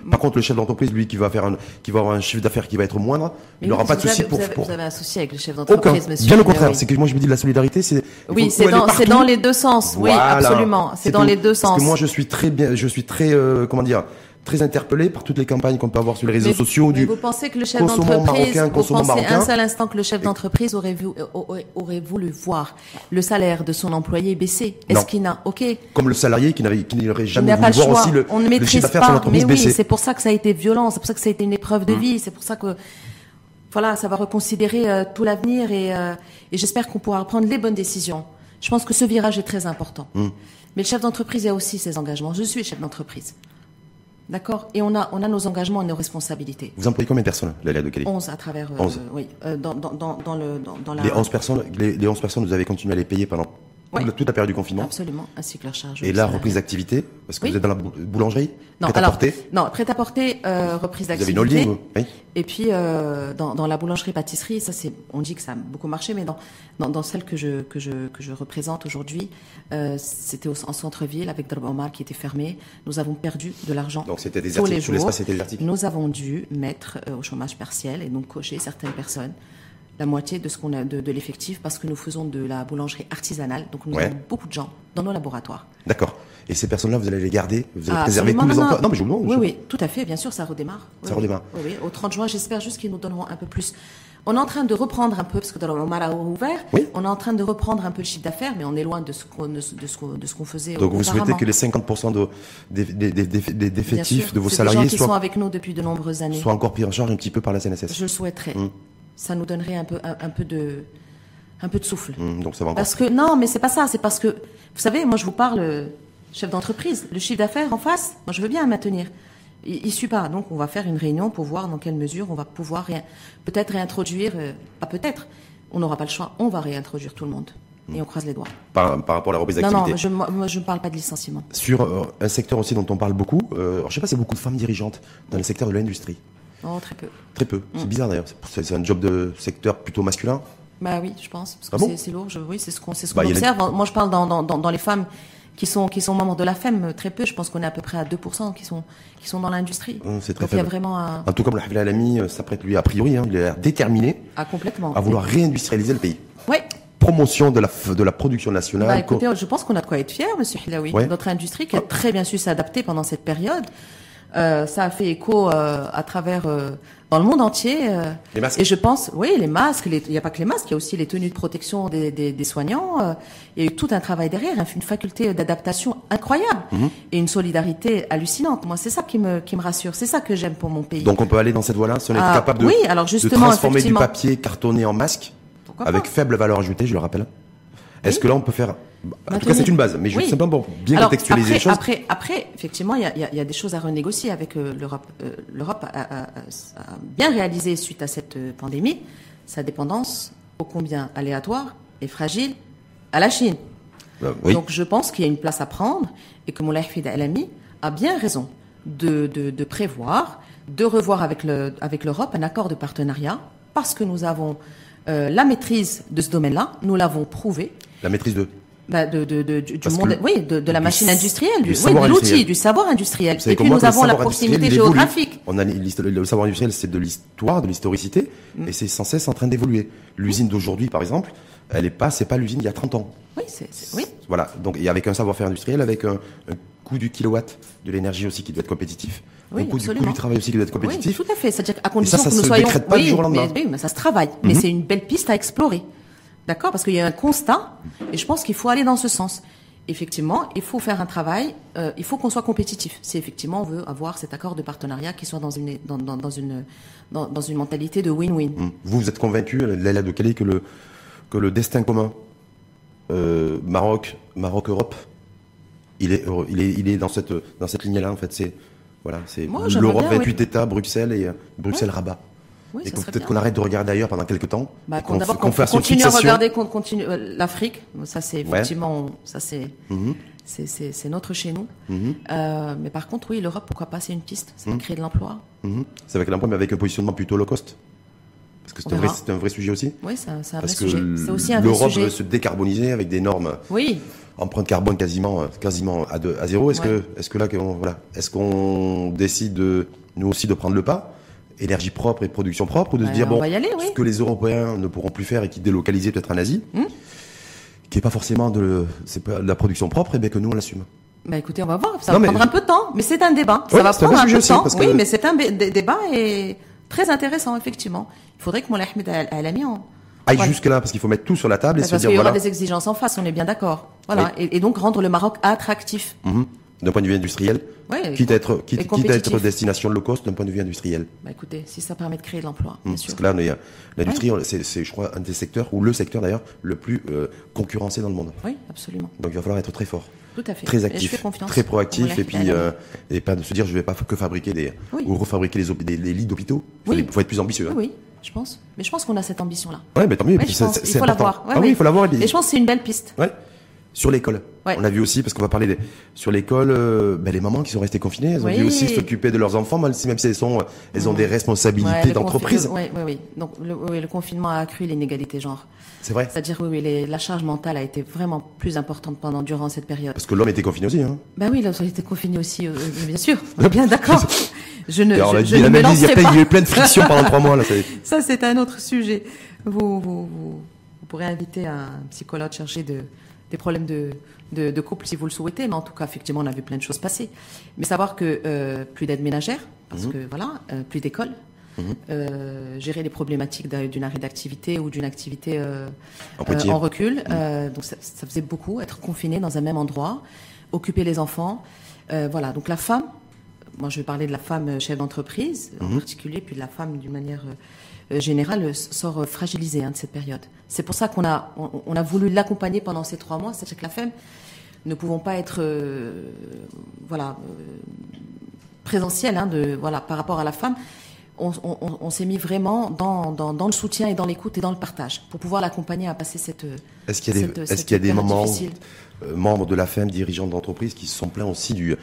Speaker 1: Par contre, le chef d'entreprise, lui, qui va faire un, qui va avoir un chiffre d'affaires qui va être moindre, il n'aura pas de souci pour,
Speaker 2: vous avez,
Speaker 1: pour-
Speaker 2: vous avez un souci avec le chef
Speaker 1: aucun.
Speaker 2: d'entreprise, monsieur.
Speaker 1: Bien au contraire,
Speaker 2: oui.
Speaker 1: c'est que moi je me dis la solidarité, c'est.
Speaker 2: Oui, c'est dans, c'est dans les deux sens. Oui,
Speaker 1: Voilà.
Speaker 2: absolument. C'est dans
Speaker 1: tout.
Speaker 2: les deux
Speaker 1: Parce
Speaker 2: sens.
Speaker 1: que moi, je suis très bien, je suis très, euh, comment dire, très interpellé par toutes les campagnes qu'on peut avoir sur les réseaux
Speaker 2: Mais-
Speaker 1: sociaux
Speaker 2: mais
Speaker 1: du.
Speaker 2: vous pensez que le chef d'entreprise,
Speaker 1: marocain,
Speaker 2: vous
Speaker 1: consommons
Speaker 2: pensez
Speaker 1: marocain.
Speaker 2: un seul instant que le chef d'entreprise aurait, vu- aurait, aurait voulu voir le salaire de son employé baisser? Est-ce qu'il n'a Ok.
Speaker 1: Comme le salarié qui n'avait, qui n'aurait jamais voulu voir aussi le,
Speaker 2: on ne
Speaker 1: le chiffre d'affaires de son entreprise
Speaker 2: Mais oui,
Speaker 1: baisser.
Speaker 2: c'est pour ça que ça a été violent. C'est pour ça que ça a été une épreuve
Speaker 1: Mmh.
Speaker 2: de vie. C'est pour ça que voilà, ça va reconsidérer euh, tout l'avenir et, euh, et j'espère qu'on pourra prendre les bonnes décisions. Je pense que ce virage est très important.
Speaker 1: Mmh.
Speaker 2: Mais le chef d'entreprise a aussi ses engagements. Je suis chef d'entreprise. D'accord Et on a, on a nos engagements et nos responsabilités.
Speaker 1: Vous employez combien de personnes, Laila de Kelly?
Speaker 2: 11 à travers. euh,
Speaker 1: 11.
Speaker 2: Oui, euh, dans, dans, dans, le, dans, dans la.
Speaker 1: Les 11 personnes, les, les 11 personnes, vous avez continué à les payer pendant La, toute la période du confinement.
Speaker 2: Absolument, ainsi que leur charge.
Speaker 1: Et là, reprise d'activité, parce que
Speaker 2: Oui.
Speaker 1: vous êtes dans la bou- boulangerie,
Speaker 2: Non,
Speaker 1: prêt à
Speaker 2: alors,
Speaker 1: porter.
Speaker 2: non, prêt à porter, euh, reprise
Speaker 1: Vous avez
Speaker 2: d'activité.
Speaker 1: une holding, oui.
Speaker 2: Et puis euh, dans, dans la boulangerie-pâtisserie, ça c'est, on dit que ça a beaucoup marché, mais dans dans, dans celle que je que je que je représente aujourd'hui, euh, c'était en centre-ville avec Darb Omar qui était fermé. Nous avons perdu de l'argent.
Speaker 1: Donc c'était
Speaker 2: tous
Speaker 1: désertique,
Speaker 2: les
Speaker 1: tout
Speaker 2: jours.
Speaker 1: était désertique.
Speaker 2: Nous avons dû mettre au chômage partiel et donc cocher certaines personnes la moitié de ce qu'on a de, de l'effectif parce que nous faisons de la boulangerie artisanale. Donc nous
Speaker 1: Ouais.
Speaker 2: avons beaucoup de gens dans nos laboratoires.
Speaker 1: D'accord. Et ces personnes-là, vous allez les garder, vous allez
Speaker 2: Ah,
Speaker 1: préserver tous les emplois.
Speaker 2: non.
Speaker 1: Mais je vous demande.
Speaker 2: Oui,
Speaker 1: je-
Speaker 2: oui, tout à fait, bien sûr, ça redémarre. Oui,
Speaker 1: Ça redémarre.
Speaker 2: Oui, oui. Au 30 juin, j'espère juste qu'ils nous donneront un peu plus. On est en train de reprendre un peu, parce que dans le moment a ouvert, on est en train de reprendre un peu le chiffre d'affaires, mais on est loin de ce qu'on de ce de ce qu'on faisait.
Speaker 1: Donc vous souhaitez que les 50% de, des, des, des, d'effectifs de vos salariés
Speaker 2: des gens qui sont avec nous depuis de nombreuses années
Speaker 1: soient encore pris en charge un petit peu par la CNSS.
Speaker 2: Je le souhaiterais. Hum. Ça nous donnerait un peu un, peu de un peu de souffle.
Speaker 1: Hum, donc ça va
Speaker 2: encore. Parce que non, mais c'est pas ça. C'est parce que vous savez, moi je vous parle chef d'entreprise, le chiffre d'affaires en face. Moi je veux bien maintenir il ne suit pas. Donc, on va faire une réunion pour voir dans quelle mesure on va pouvoir peut-être réintroduire, euh, pas peut-être, on n'aura pas le choix, on va réintroduire tout le monde. Et on croise les doigts.
Speaker 1: Par, rapport à la reprise d'activité
Speaker 2: Non, non, moi je ne parle pas de licenciement.
Speaker 1: Sur euh, un secteur aussi dont on parle beaucoup, euh, je ne sais pas a beaucoup de femmes dirigeantes dans le secteur de l'industrie.
Speaker 2: Très peu.
Speaker 1: Très peu. C'est mm. bizarre d'ailleurs. C'est un job de secteur plutôt masculin.
Speaker 2: Bah oui, je pense. Parce que ah c'est lourd. oui, c'est ce qu'on bah, observe. Moi, je parle dans, dans, dans les femmes qui sont qui sont membres de la FEM, très peu. Je pense qu'on est à peu près à 2% qui sont qui sont dans l'industrie.
Speaker 1: Mmh, c'est très faible. Il y a vraiment un... En tout cas, la Alami s'apprête lui a priori, hein, il est déterminé
Speaker 2: ah, complètement.
Speaker 1: à vouloir réindustrialiser le pays.
Speaker 2: Oui.
Speaker 1: Promotion de la de la production nationale. Bah,
Speaker 2: écoutez, je pense qu'on a de quoi être fier, Monsieur Hilaoui. Notre industrie qui a très bien su s'adapter pendant cette période. Euh, ça a fait écho euh, à travers euh, dans le monde entier.
Speaker 1: les masques.
Speaker 2: Et je pense, oui, les masques. il n'y a pas que les masques, il y a aussi les tenues de protection des, des, des soignants. il y a eu tout un travail derrière, une faculté d'adaptation incroyable mhm. et une solidarité hallucinante. Moi, c'est ça qui me qui me rassure. C'est ça que j'aime pour mon pays.
Speaker 1: Donc, on peut aller dans cette voie-là, si on est ah, capable de,
Speaker 2: oui, alors justement,
Speaker 1: de transformer du papier cartonné en masque, avec faible valeur ajoutée, je le rappelle. Est-ce que là, on peut faire en tout cas, c'est une base, mais juste simplement pour bien contextualiser
Speaker 2: les
Speaker 1: choses.
Speaker 2: Après, après, effectivement, il y a, y a, des choses à renégocier avec euh, l'Europe. Euh, L'Europe a, a, bien réalisé suite à cette euh, pandémie sa dépendance ô combien aléatoire et fragile à la Chine. Donc, je pense qu'il y a une place à prendre et que Moulay Hafid Alami a bien raison de, de, de prévoir, de revoir avec le avec l'Europe un accord de partenariat parce que nous avons la maîtrise de ce domaine-là, nous l'avons prouvé.
Speaker 1: La maîtrise de
Speaker 2: bah de, de, de, du monde, oui, de, de la machine industrielle, du, oui, de l'outil, du savoir industriel. Et puis nous avons la proximité géographique.
Speaker 1: On a le, savoir industriel, c'est de l'histoire, de l'historicité, mm. et c'est sans cesse en train d'évoluer. L'usine d'aujourd'hui, par exemple, elle est pas, c'est pas l'usine d'il y a 30 ans.
Speaker 2: Oui, c'est, oui.
Speaker 1: Voilà. Donc, et avec un savoir-faire industriel, avec un, coût du kilowatt de l'énergie aussi qui doit être compétitif. Oui, coût du, coût du travail aussi qui doit être compétitif.
Speaker 2: Oui, tout à fait. C'est-à-dire qu'à condition ça, ça que nous se soyons.
Speaker 1: Pas du jour au lendemain.
Speaker 2: Mais, mais ça se travaille. Mais mm-hmm. c'est une belle piste à explorer. D'accord Parce qu'il y a un constat, et je pense qu'il faut aller dans ce sens. Effectivement, il faut faire un travail, euh, il faut qu'on soit compétitif. Si effectivement on veut avoir cet accord de partenariat qui soit dans une, dans, dans, dans une, dans, dans, une mentalité de win-win.
Speaker 1: Hum. Vous, vous êtes convaincu, Laila de Calais, que le, que le destin commun euh, Maroc, Maroc-Europe, il est, il est, il est dans cette, dans cette ligne-là, en fait. C'est voilà, c'est l'Europe, 28 États, Bruxelles et euh, Bruxelles-Rabat. Oui, et peut-être qu'on arrête de regarder ailleurs pendant quelques temps.
Speaker 2: Bah, qu'on continue à regarder, qu'on continue euh, l'Afrique. Ça c'est effectivement, ça c'est. Mhm. C'est notre chez nous. Mhm. euh, mais par contre, oui, l'Europe, pourquoi pas, c'est une piste. Ça va mhm. créer de l'emploi.
Speaker 1: C'est avec l'emploi, mais avec un positionnement plutôt low cost. Parce que c'est un, vrai, un vrai sujet aussi.
Speaker 2: Oui, c'est un, vrai sujet. C'est aussi un
Speaker 1: L'Europe veut se décarboniser avec des normes.
Speaker 2: Oui.
Speaker 1: Empreinte carbone quasiment, quasiment à, de, à zéro. Est-ce que, est-ce que là, voilà, est-ce qu'on décide de, nous aussi de prendre le pas? Énergie propre et production propre, ou de se dire, bon, ce que les Européens ne pourront plus faire et qui délocaliser peut-être en Asie, hmm qui n'est pas forcément de, c'est pas de la production propre, et bien que nous, on l'assume.
Speaker 2: Bah écoutez, on va voir. Ça va prendre un peu de temps, mais c'est un débat. ça va prendre un, peu de temps. Oui, mais c'est un débat et très intéressant, effectivement. Il faudrait que Moulay Ahmed Alami en
Speaker 1: aille jusque là parce qu'il faut mettre tout sur la table et
Speaker 2: bah, se dire
Speaker 1: qu'il y
Speaker 2: aura des exigences en face, on est bien d'accord. Voilà, et, donc rendre le Maroc attractif.
Speaker 1: Mhm d'un point de vue industriel, quitte, à être, quitte, à être destination low cost d'un point de vue industriel.
Speaker 2: Bah écoutez, si ça permet de créer de l'emploi,
Speaker 1: sûr. Parce que là, l'industrie, c'est, je crois, un des secteurs, ou le secteur d'ailleurs, le plus euh, concurrencé dans le monde.
Speaker 2: Oui, absolument.
Speaker 1: Donc il va falloir être très fort.
Speaker 2: Tout à fait.
Speaker 1: Très actif, très proactif, et puis euh, et pas de se dire je vais pas que fabriquer des ou refabriquer les, les, lits d'hôpitaux. Il faut, être plus ambitieux.
Speaker 2: Hein. Oui, je pense. Mais je pense qu'on a cette ambition-là.
Speaker 1: Ouais, mais tant mieux.
Speaker 2: il faut l'avoir.
Speaker 1: ah oui, il faut l'avoir.
Speaker 2: Et je pense que c'est une belle piste.
Speaker 1: Ouais. Sur l'école. On a vu aussi, parce qu'on va parler sur l'école, euh, ben, les mamans qui sont restées confinées, elles ont dû aussi s'occuper de leurs enfants, même si, même si elles, sont, elles ont des responsabilités d'entreprise.
Speaker 2: Oui, oui, oui. Donc le, le, confinement a accru l'inégalité genre.
Speaker 1: C'est vrai.
Speaker 2: C'est-à-dire, oui, oui la charge mentale a été vraiment plus importante pendant, durant cette période.
Speaker 1: Parce que l'homme était confiné aussi. Hein.
Speaker 2: Ben oui, l'homme était confiné aussi, euh, bien sûr. bien d'accord. Je ne,
Speaker 1: Alors,
Speaker 2: je, ne me
Speaker 1: Il y a eu plein de frictions pendant trois mois. Là,
Speaker 2: ça, c'est un autre sujet. Vous, vous, vous, vous pourrez inviter un psychologue chargé de des problèmes de, de, couple si vous le souhaitez, mais en tout cas, effectivement, on a vu plein de choses passer. Mais savoir que euh, plus d'aide ménagère, parce mhm. que voilà, euh, plus d'école, mhm. gérer les problématiques d'une arrêt d'activité ou d'une activité
Speaker 1: en,
Speaker 2: en, recul. Mhm. donc ça, ça, faisait beaucoup, être confiné dans un même endroit, occuper les enfants. voilà, donc la femme, moi je vais parler de la femme chef d'entreprise en particulier, puis de la femme d'une manière générale sort fragilisée hein, de cette période. C'est pour ça qu'on a, on, a voulu l'accompagner pendant ces trois mois, c'est-à-dire que la femme ne pouvons pas être euh, voilà euh, présentiel hein, de voilà par rapport à la femme. On, s'est mis vraiment dans, dans, le soutien et dans l'écoute et dans le partage pour pouvoir l'accompagner à passer cette.
Speaker 1: Est-ce qu'il y a des, est-ce qu'il y a des moments euh, membres de la femme, dirigeants d'entreprise, qui se sont plaints aussi du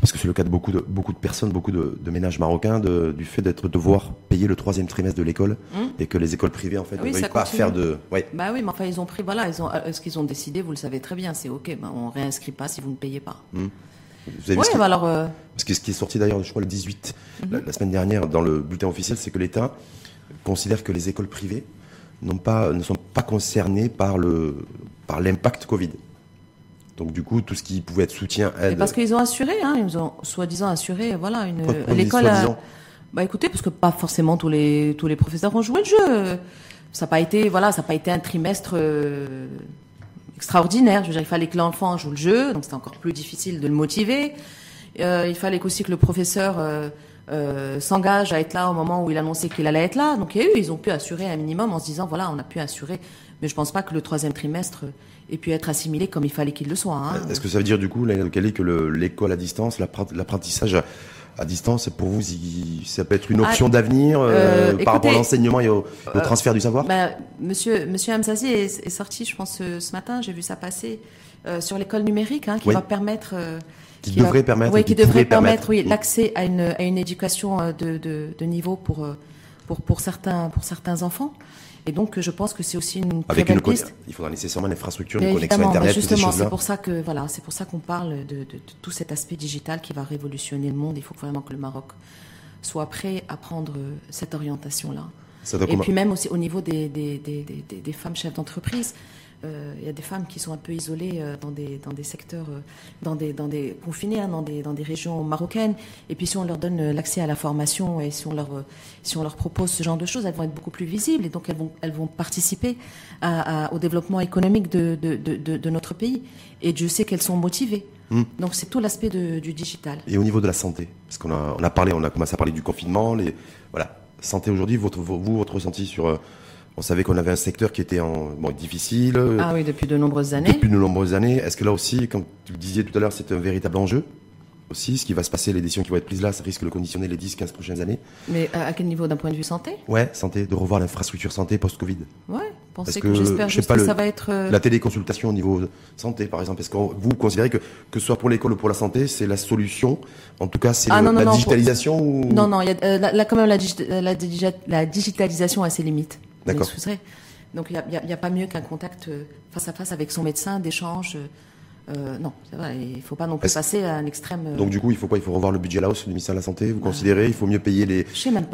Speaker 1: parce que c'est le cas de beaucoup de, beaucoup de personnes, beaucoup de, ménages marocains, du fait d'être devoir payer le troisième trimestre de l'école hum. et que les écoles privées en fait ne veulent pas faire de.
Speaker 2: Ouais. Bah oui, mais enfin ils ont pris, voilà, ils ont, euh, ce qu'ils ont décidé, vous le savez très bien, c'est ok, ben, on réinscrit pas si vous ne payez pas. Hum.
Speaker 1: Vous avez ce, bah alors, euh, ce qui est sorti d'ailleurs, je crois le 18 mhm. la, semaine dernière dans le bulletin officiel, c'est que l'État considère que les écoles privées pas, ne sont pas concernées par le par l'impact Covid. Donc du coup, tout ce qui pouvait être soutien, aide.
Speaker 2: parce qu'ils ont assuré, hein, ils ont soi-disant assuré, voilà, une l'école. A... Bah écoutez, parce que pas forcément tous les tous les professeurs ont joué le jeu. Ça n'a pas été, voilà, ça n'a pas été un trimestre euh, extraordinaire. Je veux dire, il fallait que l'enfant joue le jeu, donc c'était encore plus difficile de le motiver. Euh, il fallait aussi que le professeur euh, s'engage à être là au moment où il annonçait qu'il allait être là. Donc il y a eu, ils ont pu assurer un minimum en se disant voilà, on a pu assurer. Mais je pense pas que le troisième trimestre ait pu être assimilé comme il fallait qu'il le soit. Hein.
Speaker 1: Est-ce que ça veut dire du coup, que l'école à distance, l'apprentissage à distance, pour vous, ça peut être une option ah, d'avenir euh, par rapport à l'enseignement et au, transfert du savoir?
Speaker 2: bah, Monsieur, Monsieur Hamzazi est, sorti, je pense, ce, matin, j'ai vu ça passer, sur l'école numérique, hein, qui va permettre
Speaker 1: qui, devrait permettre,
Speaker 2: oui, qui, devrait permettre, oui, l'accès à une, à une éducation euh, de, de, de niveau pour, euh, pour, pour, certains, pour certains enfants. Et donc, je pense que c'est aussi une très Avec belle une piste.
Speaker 1: Il faudra nécessairement une infrastructure, une connexion Internet,
Speaker 2: justement, c'est pour ça que voilà, c'est pour ça qu'on parle de, de, de, tout cet aspect digital qui va révolutionner le monde. Il faut vraiment que le Maroc soit prêt à prendre cette orientation-là. Et puis même aussi au niveau des, des, des, des, des femmes chefs d'entreprise, euh, il y a des femmes qui sont un peu isolées euh, dans des, dans des secteurs, euh, dans des, dans des confinés, hein, dans, des, dans des régions marocaines. Et puis si on leur donne l'accès à la formation et si on leur, si on leur propose ce genre de choses, elles vont être beaucoup plus visibles et donc elles vont, elles vont participer à, au développement économique de, de, de, de, notre pays. Et Dieu sait qu'elles sont motivées. Hmm. Donc c'est tout l'aspect du digital.
Speaker 1: Et au niveau de la santé, parce qu'on a, on a parlé, on a commencé à parler du confinement, les, voilà, santé aujourd'hui, votre, vous, votre ressenti sur on savait qu'on avait un secteur qui était en, bon, difficile.
Speaker 2: Ah oui, depuis de nombreuses années.
Speaker 1: Depuis de nombreuses années. Est-ce que là aussi, comme tu le disais tout à l'heure, c'est un véritable enjeu? Aussi, ce qui va se passer, les décisions qui vont être prises là, ça risque de conditionner les 10-15 prochaines années.
Speaker 2: Mais à quel niveau d'un point de vue santé?
Speaker 1: Ouais, santé, de revoir l'infrastructure santé post-Covid.
Speaker 2: Ouais, pensez que, j'espère juste que ça va être... Euh,
Speaker 1: la téléconsultation au niveau santé, par exemple, est-ce que vous considérez que, que ce soit pour l'école ou pour la santé, c'est la solution? En tout cas, c'est ah, la digitalisation ou...
Speaker 2: Non, non, il y a, euh, là, quand même, la, la, la digitalisation a ses limites.
Speaker 1: D'accord.
Speaker 2: Donc il n'y a, pas mieux qu'un contact euh, face à face avec son médecin, d'échange. Euh, non, vrai, il ne faut pas non plus passer à un extrême. Euh,
Speaker 1: Donc du coup, il faut pas, il faut revoir le budget là hausse du ministère de la Santé. Vous considérez, il faut mieux payer les,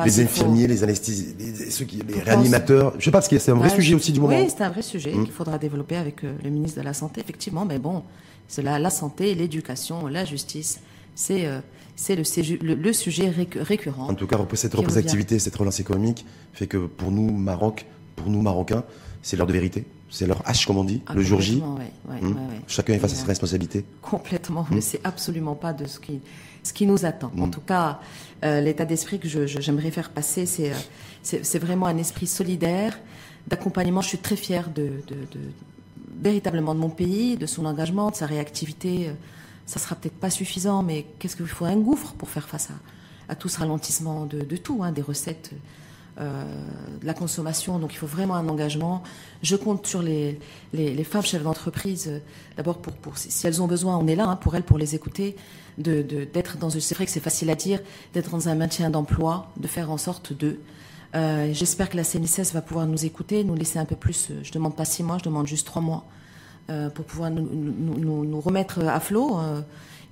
Speaker 1: les infirmiers, les anesthésistes, les, ceux qui, les réanimateurs. Je sais pas, parce que c'est un vrai sujet aussi du moment.
Speaker 2: Oui, c'est un vrai sujet hum. qu'il faudra développer avec le ministre de la Santé, effectivement. Mais bon, c'est la, la santé, l'éducation, la justice, c'est c'est le, le, sujet récurrent.
Speaker 1: En tout cas, cette représentativité, cette relance économique fait que pour nous, Maroc, pour nous Marocains, c'est l'heure de vérité. C'est leur H, comme on dit, le jour J. Hmm. Chacun est face à ses responsabilités.
Speaker 2: Complètement, mais hmm. c'est absolument pas de ce qui, ce qui nous attend. En hmm. tout cas, euh, l'état d'esprit que j'aimerais faire passer, euh, c'est, c'est, vraiment un esprit solidaire, d'accompagnement. Je suis très fière de, de, de, véritablement de mon pays, de son engagement, de sa réactivité. Ça sera peut-être pas suffisant, mais qu'est-ce qu'il faut? Un gouffre pour faire face à, à tout ce ralentissement de, de tout, hein, des recettes euh, la consommation. Donc il faut vraiment un engagement. Je compte sur les, les, femmes chefs d'entreprise, euh, d'abord pour, pour, si elles ont besoin, on est là hein, pour elles, pour les écouter, de, d'être dans c'est vrai que c'est facile à dire, d'être dans un maintien d'emploi, de faire en sorte de. Euh, j'espère que la CNSS va pouvoir nous écouter, nous laisser un peu plus. Je demande pas six mois, je demande juste trois mois pour pouvoir nous, nous, remettre à flot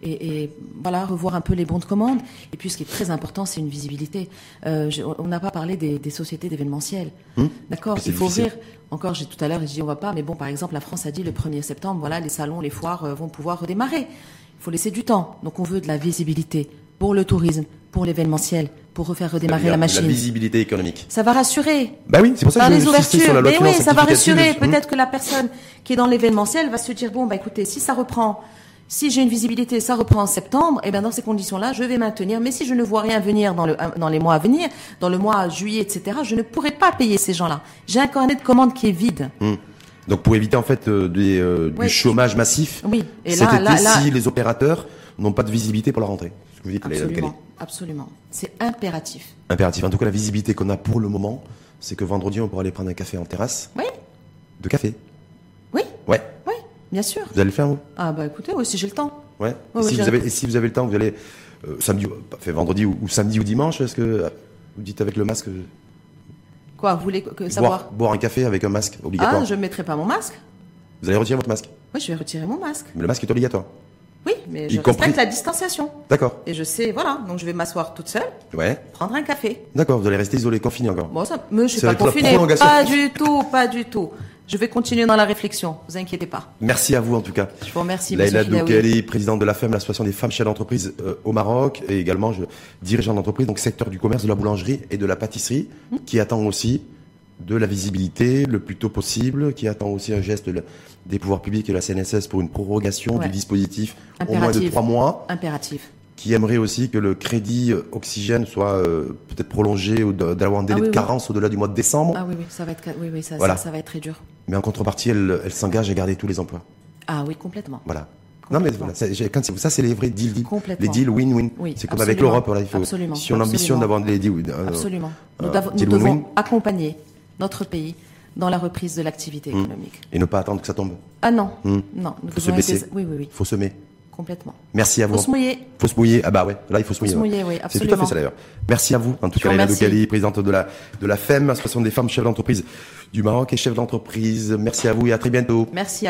Speaker 2: et, et, voilà revoir un peu les bons de commande. Et puis ce qui est très important, c'est une visibilité. Euh, on n'a pas parlé des, des sociétés d'événementiel. Hum. D'accord, il faut ouvrir. Encore, j'ai tout à l'heure, j'ai dit on va pas, mais bon, par exemple, la France a dit le 1er septembre, voilà, les salons, les foires euh, vont pouvoir redémarrer. Il faut laisser du temps. Donc on veut de la visibilité pour le tourisme, pour l'événementiel, pour refaire redémarrer
Speaker 1: La-
Speaker 2: la
Speaker 1: La
Speaker 2: machine.
Speaker 1: visibilité économique.
Speaker 2: Ça va rassurer.
Speaker 1: Bah oui, c'est pour ça
Speaker 2: Par
Speaker 1: que je
Speaker 2: les ouvertures,
Speaker 1: sur la loi
Speaker 2: mais oui, ça va rassurer. Peut-être que la personne qui est dans l'événementiel va se dire bon bah écoutez, si ça reprend, si j'ai une visibilité, ça reprend en septembre, et bien dans ces conditions-là, je vais maintenir. Mais si je ne vois rien venir dans le dans les mois à venir, dans le mois juillet, etc., je ne pourrai pas payer ces gens-là. J'ai un carnet de commandes qui est vide.
Speaker 1: Hum. Donc pour éviter en fait euh, des, euh,
Speaker 2: Oui.
Speaker 1: du chômage massif,
Speaker 2: Oui. Et
Speaker 1: cet
Speaker 2: là,
Speaker 1: été,
Speaker 2: là, là,
Speaker 1: si les opérateurs n'ont pas de visibilité pour la rentrée. Ce que vous dites, Leïla Abdelkali.
Speaker 2: absolument, absolument, c'est impératif.
Speaker 1: Impératif. En tout cas, la visibilité qu'on a pour le moment, c'est que vendredi, on pourra aller prendre un café en terrasse.
Speaker 2: Oui,
Speaker 1: De café.
Speaker 2: oui,
Speaker 1: Ouais.
Speaker 2: Bien sûr.
Speaker 1: Vous allez le faire, vous?
Speaker 2: Ah bah écoutez, oui, si j'ai le temps.
Speaker 1: Ouais.
Speaker 2: Ouais,
Speaker 1: et,
Speaker 2: ouais,
Speaker 1: si vous avez, et si vous avez le temps, vous allez euh, samedi, ou- pas fait vendredi ou, ou samedi ou dimanche, est-ce que euh, vous dites avec le masque euh,
Speaker 2: Quoi, vous voulez que
Speaker 1: boire,
Speaker 2: savoir
Speaker 1: boire un café avec un masque obligatoire?
Speaker 2: Ah, je ne mettrai pas mon masque.
Speaker 1: Vous allez retirer votre masque?
Speaker 2: Oui, je vais retirer mon masque.
Speaker 1: Mais le masque est obligatoire.
Speaker 2: Oui, mais
Speaker 1: Y
Speaker 2: je
Speaker 1: compris-
Speaker 2: respecte la distanciation.
Speaker 1: D'accord.
Speaker 2: Et je sais, voilà, donc je vais m'asseoir toute seule,
Speaker 1: Ouais.
Speaker 2: prendre un café.
Speaker 1: D'accord. Vous allez rester isolé, confiné encore.
Speaker 2: Bon, ça, mais je suis
Speaker 1: Ça
Speaker 2: pas confinée. Pas du tout, pas du tout. Je vais continuer dans la réflexion, vous inquiétez pas.
Speaker 1: Merci à vous en tout cas.
Speaker 2: Je vous remercie, Fidaoui.
Speaker 1: Doukali, présidente de la FEM, l'association des femmes chefs d'entreprise euh, au Maroc, et également je, dirigeant d'entreprise, donc secteur du commerce, de la boulangerie et de la pâtisserie,
Speaker 2: Mmh.
Speaker 1: qui attend aussi de la visibilité le plus tôt possible, qui attend aussi un geste de- des pouvoirs publics et de la CNSS pour une prorogation
Speaker 2: Ouais.
Speaker 1: du dispositif au moins de
Speaker 2: Impératif.
Speaker 1: trois mois,
Speaker 2: Impératif.
Speaker 1: qui aimerait aussi que le crédit euh, oxygène soit euh, peut-être prolongé ou d'avoir un délai
Speaker 2: Ah oui,
Speaker 1: de
Speaker 2: oui.
Speaker 1: carence au-delà du mois de décembre,
Speaker 2: Ah oui, oui, ça va être, oui, oui, ça,
Speaker 1: Voilà.
Speaker 2: ça, ça va être très dur.
Speaker 1: Mais en contrepartie, elle, elle s'engage à garder tous les emplois.
Speaker 2: Ah oui, complètement.
Speaker 1: Voilà. Non mais voilà, c'est- ça c'est les vrais deals, les deals win-win.
Speaker 2: Oui,
Speaker 1: c'est comme avec l'Europe, voilà, il faut.
Speaker 2: Absolument,
Speaker 1: Si on ambitionne d'avoir des deals, euh,
Speaker 2: Absolument. Nous,
Speaker 1: euh,
Speaker 2: devons- nous devons
Speaker 1: win-win,
Speaker 2: accompagner notre pays dans la reprise de l'activité
Speaker 1: Mmh.
Speaker 2: économique.
Speaker 1: et ne pas attendre que ça tombe.
Speaker 2: Ah non,
Speaker 1: Mmh.
Speaker 2: non, nous
Speaker 1: Faut se baisser.
Speaker 2: être- Oui, oui, oui,
Speaker 1: Faut semer.
Speaker 2: Complètement.
Speaker 1: Merci à vous.
Speaker 2: Faut se mouiller.
Speaker 1: Faut se mouiller. Ah bah ouais, là il faut se mouiller.
Speaker 2: se
Speaker 1: ouais.
Speaker 2: mouiller, oui,
Speaker 1: C'est tout à fait ça d'ailleurs. Merci à vous. En tout cas,
Speaker 2: vous remercie.
Speaker 1: Doukali, présidente de la de la FEM, association des femmes chefs d'entreprise du Maroc et chef d'entreprise. Merci à vous et à très bientôt.
Speaker 2: Merci à